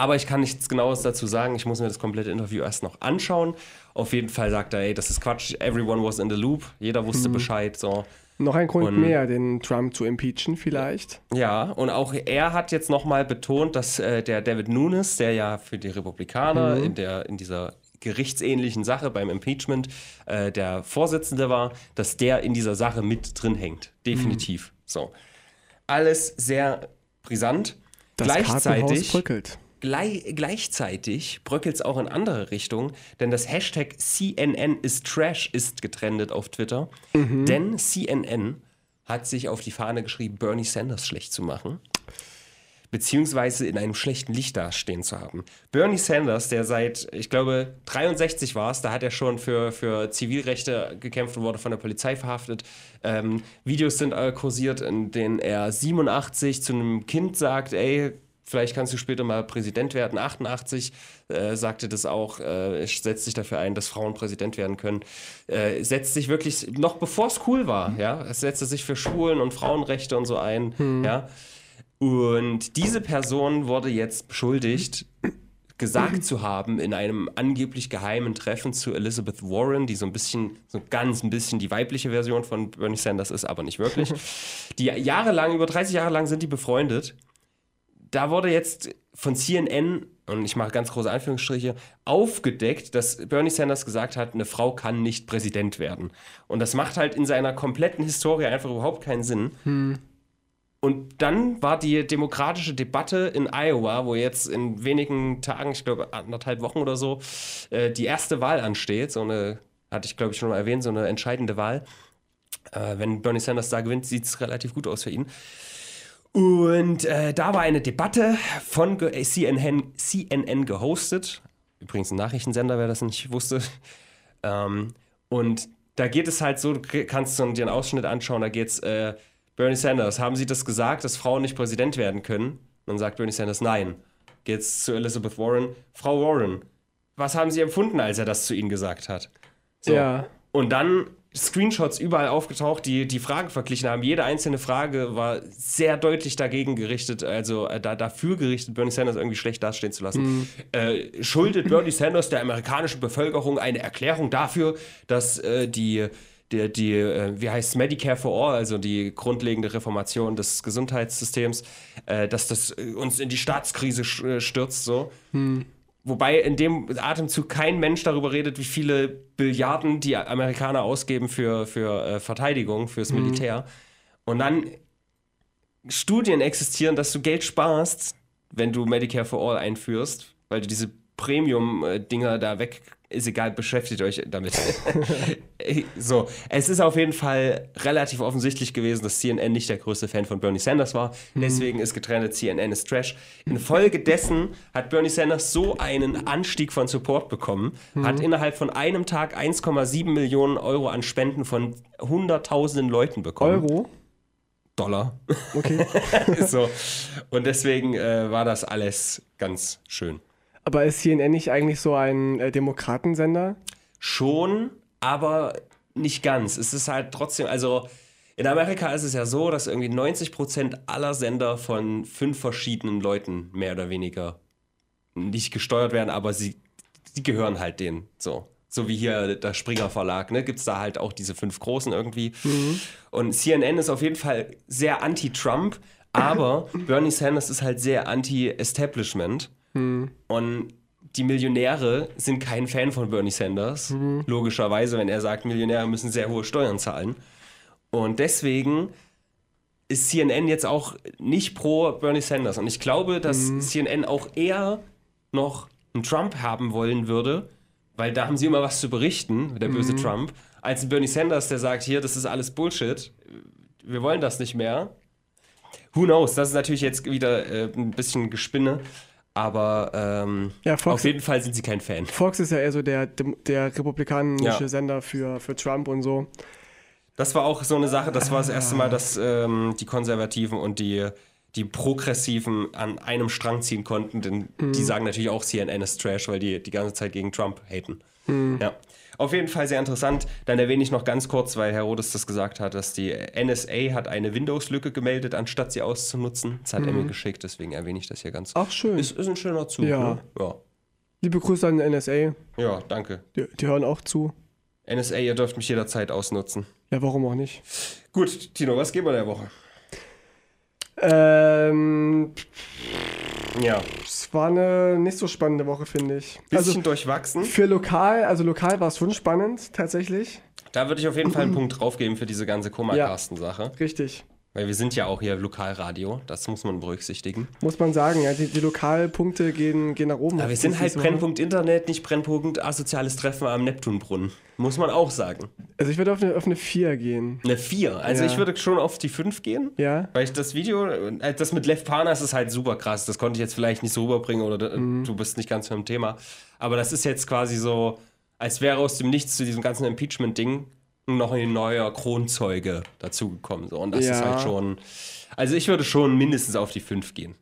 Aber ich kann nichts Genaues dazu sagen. Ich muss mir das komplette Interview erst noch anschauen. Auf jeden Fall sagt er, ey, das ist Quatsch. Everyone was in the loop. Jeder wusste Bescheid. So. Noch ein Grund Und- mehr, den Trump zu impeachen vielleicht. Ja, und auch er hat jetzt nochmal betont, dass äh, der David Nunes, der ja für die Republikaner in, der, in dieser gerichtsähnlichen Sache beim Impeachment äh, der Vorsitzende war, dass der in dieser Sache mit drin hängt. Definitiv. So. Alles sehr brisant. Das Kartenhaus Gleichzeitig. bröckelt. Glei gleichzeitig bröckelt es auch in andere Richtungen, denn das Hashtag CNN is Trash ist getrendet auf Twitter. Denn CNN hat sich auf die Fahne geschrieben, Bernie Sanders schlecht zu machen. Beziehungsweise in einem schlechten Licht dastehen zu haben. Bernie Sanders, der seit, ich glaube, 63 war es, da hat er schon für, für Zivilrechte gekämpft und wurde von der Polizei verhaftet. Ähm, Videos sind äh, kursiert, in denen er 87 zu einem Kind sagt, ey, vielleicht kannst du später mal Präsident werden. 88 äh, sagte das auch, äh, setzt sich dafür ein, dass Frauen Präsident werden können. Äh, setzt sich wirklich, noch bevor es cool war, ja, es setzte sich für Schwulen- und Frauenrechte und so ein, ja. Und diese Person wurde jetzt beschuldigt, gesagt zu haben in einem angeblich geheimen Treffen zu Elizabeth Warren, die so ein bisschen, so ganz ein bisschen die weibliche Version von Bernie Sanders ist, aber nicht wirklich. [laughs] Die jahrelang, über 30 Jahre lang sind die befreundet. Da wurde jetzt von CNN, und ich mache ganz große Anführungsstriche, aufgedeckt, dass Bernie Sanders gesagt hat, eine Frau kann nicht Präsident werden. Und das macht halt in seiner kompletten Historie einfach überhaupt keinen Sinn. Und dann war die demokratische Debatte in Iowa, wo jetzt in wenigen Tagen, ich glaube anderthalb Wochen oder so, äh, die erste Wahl ansteht. So eine, hatte ich glaube ich schon mal erwähnt, so eine entscheidende Wahl. Äh, wenn Bernie Sanders da gewinnt, sieht es relativ gut aus für ihn. Und äh, da war eine Debatte von äh, CNN, CNN gehostet. Übrigens ein Nachrichtensender, wer das nicht wusste. Ähm, und da geht es halt so, du kannst so dir einen Ausschnitt anschauen, da geht's, äh, Bernie Sanders, haben Sie das gesagt, dass Frauen nicht Präsident werden können? Und dann sagt Bernie Sanders, nein. Geht's zu Elizabeth Warren, Frau Warren, was haben Sie empfunden, als er das zu Ihnen gesagt hat? So. Ja. Und dann Screenshots überall aufgetaucht, die die Fragen verglichen haben. Jede einzelne Frage war sehr deutlich dagegen gerichtet, also äh, da, dafür gerichtet, Bernie Sanders irgendwie schlecht dastehen zu lassen. Äh, schuldet Bernie Sanders der amerikanischen Bevölkerung eine Erklärung dafür, dass äh, die die, die äh, wie heißt es, Medicare for All, also die grundlegende Reformation des Gesundheitssystems, äh, dass das äh, uns in die Staatskrise stürzt, so. Wobei in dem Atemzug kein Mensch darüber redet, wie viele Billiarden die Amerikaner ausgeben für, für äh, Verteidigung, fürs Militär. Und dann Studien existieren, dass du Geld sparst, wenn du Medicare for All einführst, weil du diese Premium-Dinger da weg, ist egal, beschäftigt euch damit. [laughs] so, es ist auf jeden Fall relativ offensichtlich gewesen, dass CNN nicht der größte Fan von Bernie Sanders war. Deswegen ist getrennt, CNN ist Trash. Infolgedessen hat Bernie Sanders so einen Anstieg von Support bekommen, hat innerhalb von einem Tag 1,7 Millionen Euro an Spenden von hunderttausenden Leuten bekommen. Euro? Dollar. Okay. [laughs] so. Und deswegen äh, war das alles ganz schön. Aber ist CNN nicht eigentlich so ein äh, Demokratensender? Schon, aber nicht ganz. Es ist halt trotzdem, also In Amerika ist es ja so, dass irgendwie 90% aller Sender von fünf verschiedenen Leuten mehr oder weniger nicht gesteuert werden, aber sie, sie gehören halt denen. So. So wie hier der Springer Verlag, ne? Gibt es da halt auch diese fünf großen irgendwie. Und CNN ist auf jeden Fall sehr anti-Trump, aber Bernie Sanders ist halt sehr anti-Establishment. Und die Millionäre sind kein Fan von Bernie Sanders. Logischerweise, wenn er sagt, Millionäre müssen sehr hohe Steuern zahlen. Und deswegen ist CNN jetzt auch nicht pro Bernie Sanders. Und ich glaube, dass CNN auch eher noch einen Trump haben wollen würde, weil da haben sie immer was zu berichten, der böse Trump, als Bernie Sanders, der sagt, hier, das ist alles Bullshit, wir wollen das nicht mehr. Who knows? Das ist natürlich jetzt wieder äh, ein bisschen Gespinne, aber ähm, Ja, Fox- auf jeden Fall sind sie kein Fan. Fox ist ja eher so der, der republikanische Ja. Sender für, für Trump und so. Das war auch so eine Sache, das war das erste Mal, dass ähm, die Konservativen und die, die Progressiven an einem Strang ziehen konnten, denn die sagen natürlich auch, CNN ist Trash, weil die die ganze Zeit gegen Trump haten. Ja. Auf jeden Fall sehr interessant. Dann erwähne ich noch ganz kurz, weil Herodes das gesagt hat, dass die NSA hat eine Windows-Lücke gemeldet, anstatt sie auszunutzen. Das hat er mir geschickt, deswegen erwähne ich das hier ganz. Ach, schön. Ist, ist ein schöner Zug. Ja. Ne? Ja. Liebe Grüße an den NSA. ja, danke. Die, die hören auch zu. NSA, ihr dürft mich jederzeit ausnutzen. Ja, warum auch nicht? Gut, Tino, was geben wir der Woche? Ähm, Ja, es war eine nicht so spannende Woche, finde ich. bisschen Also durchwachsen. für lokal, also lokal war es schon spannend, tatsächlich. Da würde ich auf jeden Fall einen [clears throat] Punkt draufgeben für diese ganze Koma-Carsten-Sache. Richtig. Weil wir sind ja auch hier Lokalradio, das muss man berücksichtigen. Muss man sagen, ja, die, die Lokalpunkte gehen, gehen nach oben. Aber wir sind halt so- Brennpunkt Internet, nicht Brennpunkt asoziales Treffen am Neptunbrunnen. Muss man auch sagen. Also ich würde auf eine, auf eine 4 gehen. Eine 4. Also Ja. ich würde schon auf die 5 gehen. Ja? Weil ich das Video, äh, das mit Lev Parnas ist halt super krass. Das konnte ich jetzt vielleicht nicht so rüberbringen oder äh, Mhm. du bist nicht ganz beim Thema. Aber das ist jetzt quasi so, als wäre aus dem Nichts zu diesem ganzen Impeachment-Ding noch ein neuer Kronzeuge dazugekommen. So. Und das Ja. ist halt schon. Also ich würde schon mindestens auf die 5 gehen.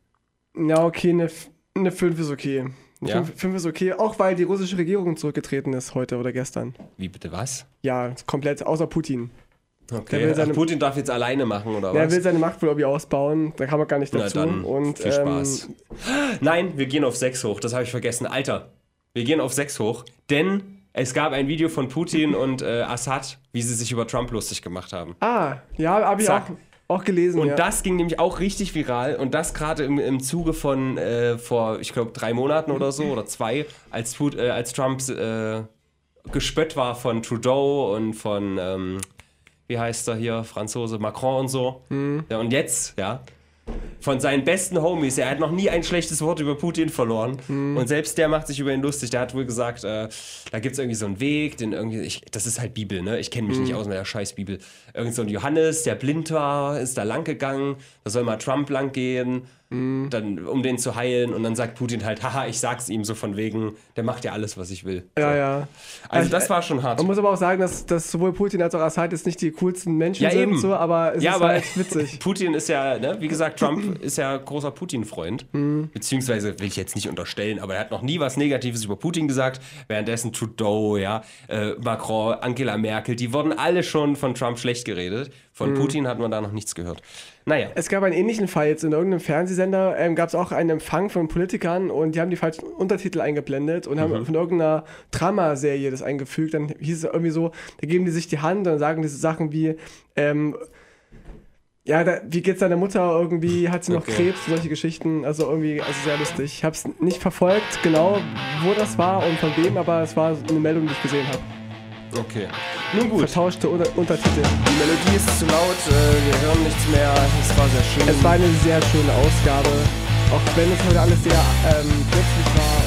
Ja, okay, eine, eine 5 ist okay. Eine Ja? 5, ist okay, auch weil die russische Regierung zurückgetreten ist heute oder gestern. Wie bitte was? Ja, komplett, außer Putin. Okay. Der will seine- Ach, Putin darf jetzt alleine machen, oder Er was? will seine Macht wohl irgendwie ausbauen, da kann man gar nicht Na dazu. dann, und, viel ähm, Spaß. Nein, wir gehen auf 6 hoch. Das habe ich vergessen. Alter, wir gehen auf 6 hoch, denn es gab ein Video von Putin und äh, Assad, wie sie sich über Trump lustig gemacht haben. Ah, ja, habe ich auch, auch gelesen. Und ja. das ging nämlich auch richtig viral und das gerade im, im Zuge von äh, vor, ich glaube, drei Monaten oder so oder zwei, als, Put, äh, als Trump äh, gespött war von Trudeau und von, ähm, wie heißt er hier, Franzose, Macron und so. Ja, und jetzt, ja, von seinen besten Homies, er hat noch nie ein schlechtes Wort über Putin verloren. Und selbst der macht sich über ihn lustig. Der hat wohl gesagt, äh, da gibt es irgendwie so einen Weg, den irgendwie, ich, das ist halt Bibel, ne? Ich kenne mich nicht aus mit der scheiß Bibel. Irgend so ein Johannes, der blind war, ist da lang gegangen, da soll mal Trump lang gehen, dann, um den zu heilen. Und dann sagt Putin halt, haha, ich sag's ihm so von wegen, der macht ja alles, was ich will. ja, so. ja. Also das war schon hart. Man muss aber auch sagen, dass, dass sowohl Putin als auch Assad jetzt nicht die coolsten Menschen Ja, sind, eben. so, aber es Ja, ist aber halt witzig. [laughs] Putin ist ja, ne, wie gesagt, [clears throat] Trump ist ja großer Putin-Freund. Mhm. Beziehungsweise will ich jetzt nicht unterstellen, aber er hat noch nie was Negatives über Putin gesagt. Währenddessen Trudeau, ja, äh, Macron, Angela Merkel, die wurden alle schon von Trump schlecht geredet. Von Mhm. Putin hat man da noch nichts gehört. Naja. Es gab einen ähnlichen Fall jetzt in irgendeinem Fernsehsender, ähm, gab es auch einen Empfang von Politikern und die haben die falschen Untertitel eingeblendet und Mhm. haben von irgendeiner Dramaserie das eingefügt. Dann hieß es irgendwie so, da geben die sich die Hand und sagen diese Sachen wie, ähm, ja, da, wie geht's deiner Mutter irgendwie, hat sie noch Okay. Krebs, solche Geschichten, also irgendwie, also sehr lustig. Ich habe es nicht verfolgt, genau, wo das war und von wem, aber es war eine Meldung, die ich gesehen habe. Okay. Nun gut. Vertauschte Unter Untertitel. Die Melodie ist zu laut, äh, wir hören nichts mehr. Es war sehr schön. Es war eine sehr schöne Ausgabe, auch wenn es heute alles sehr ähm, plötzlich war.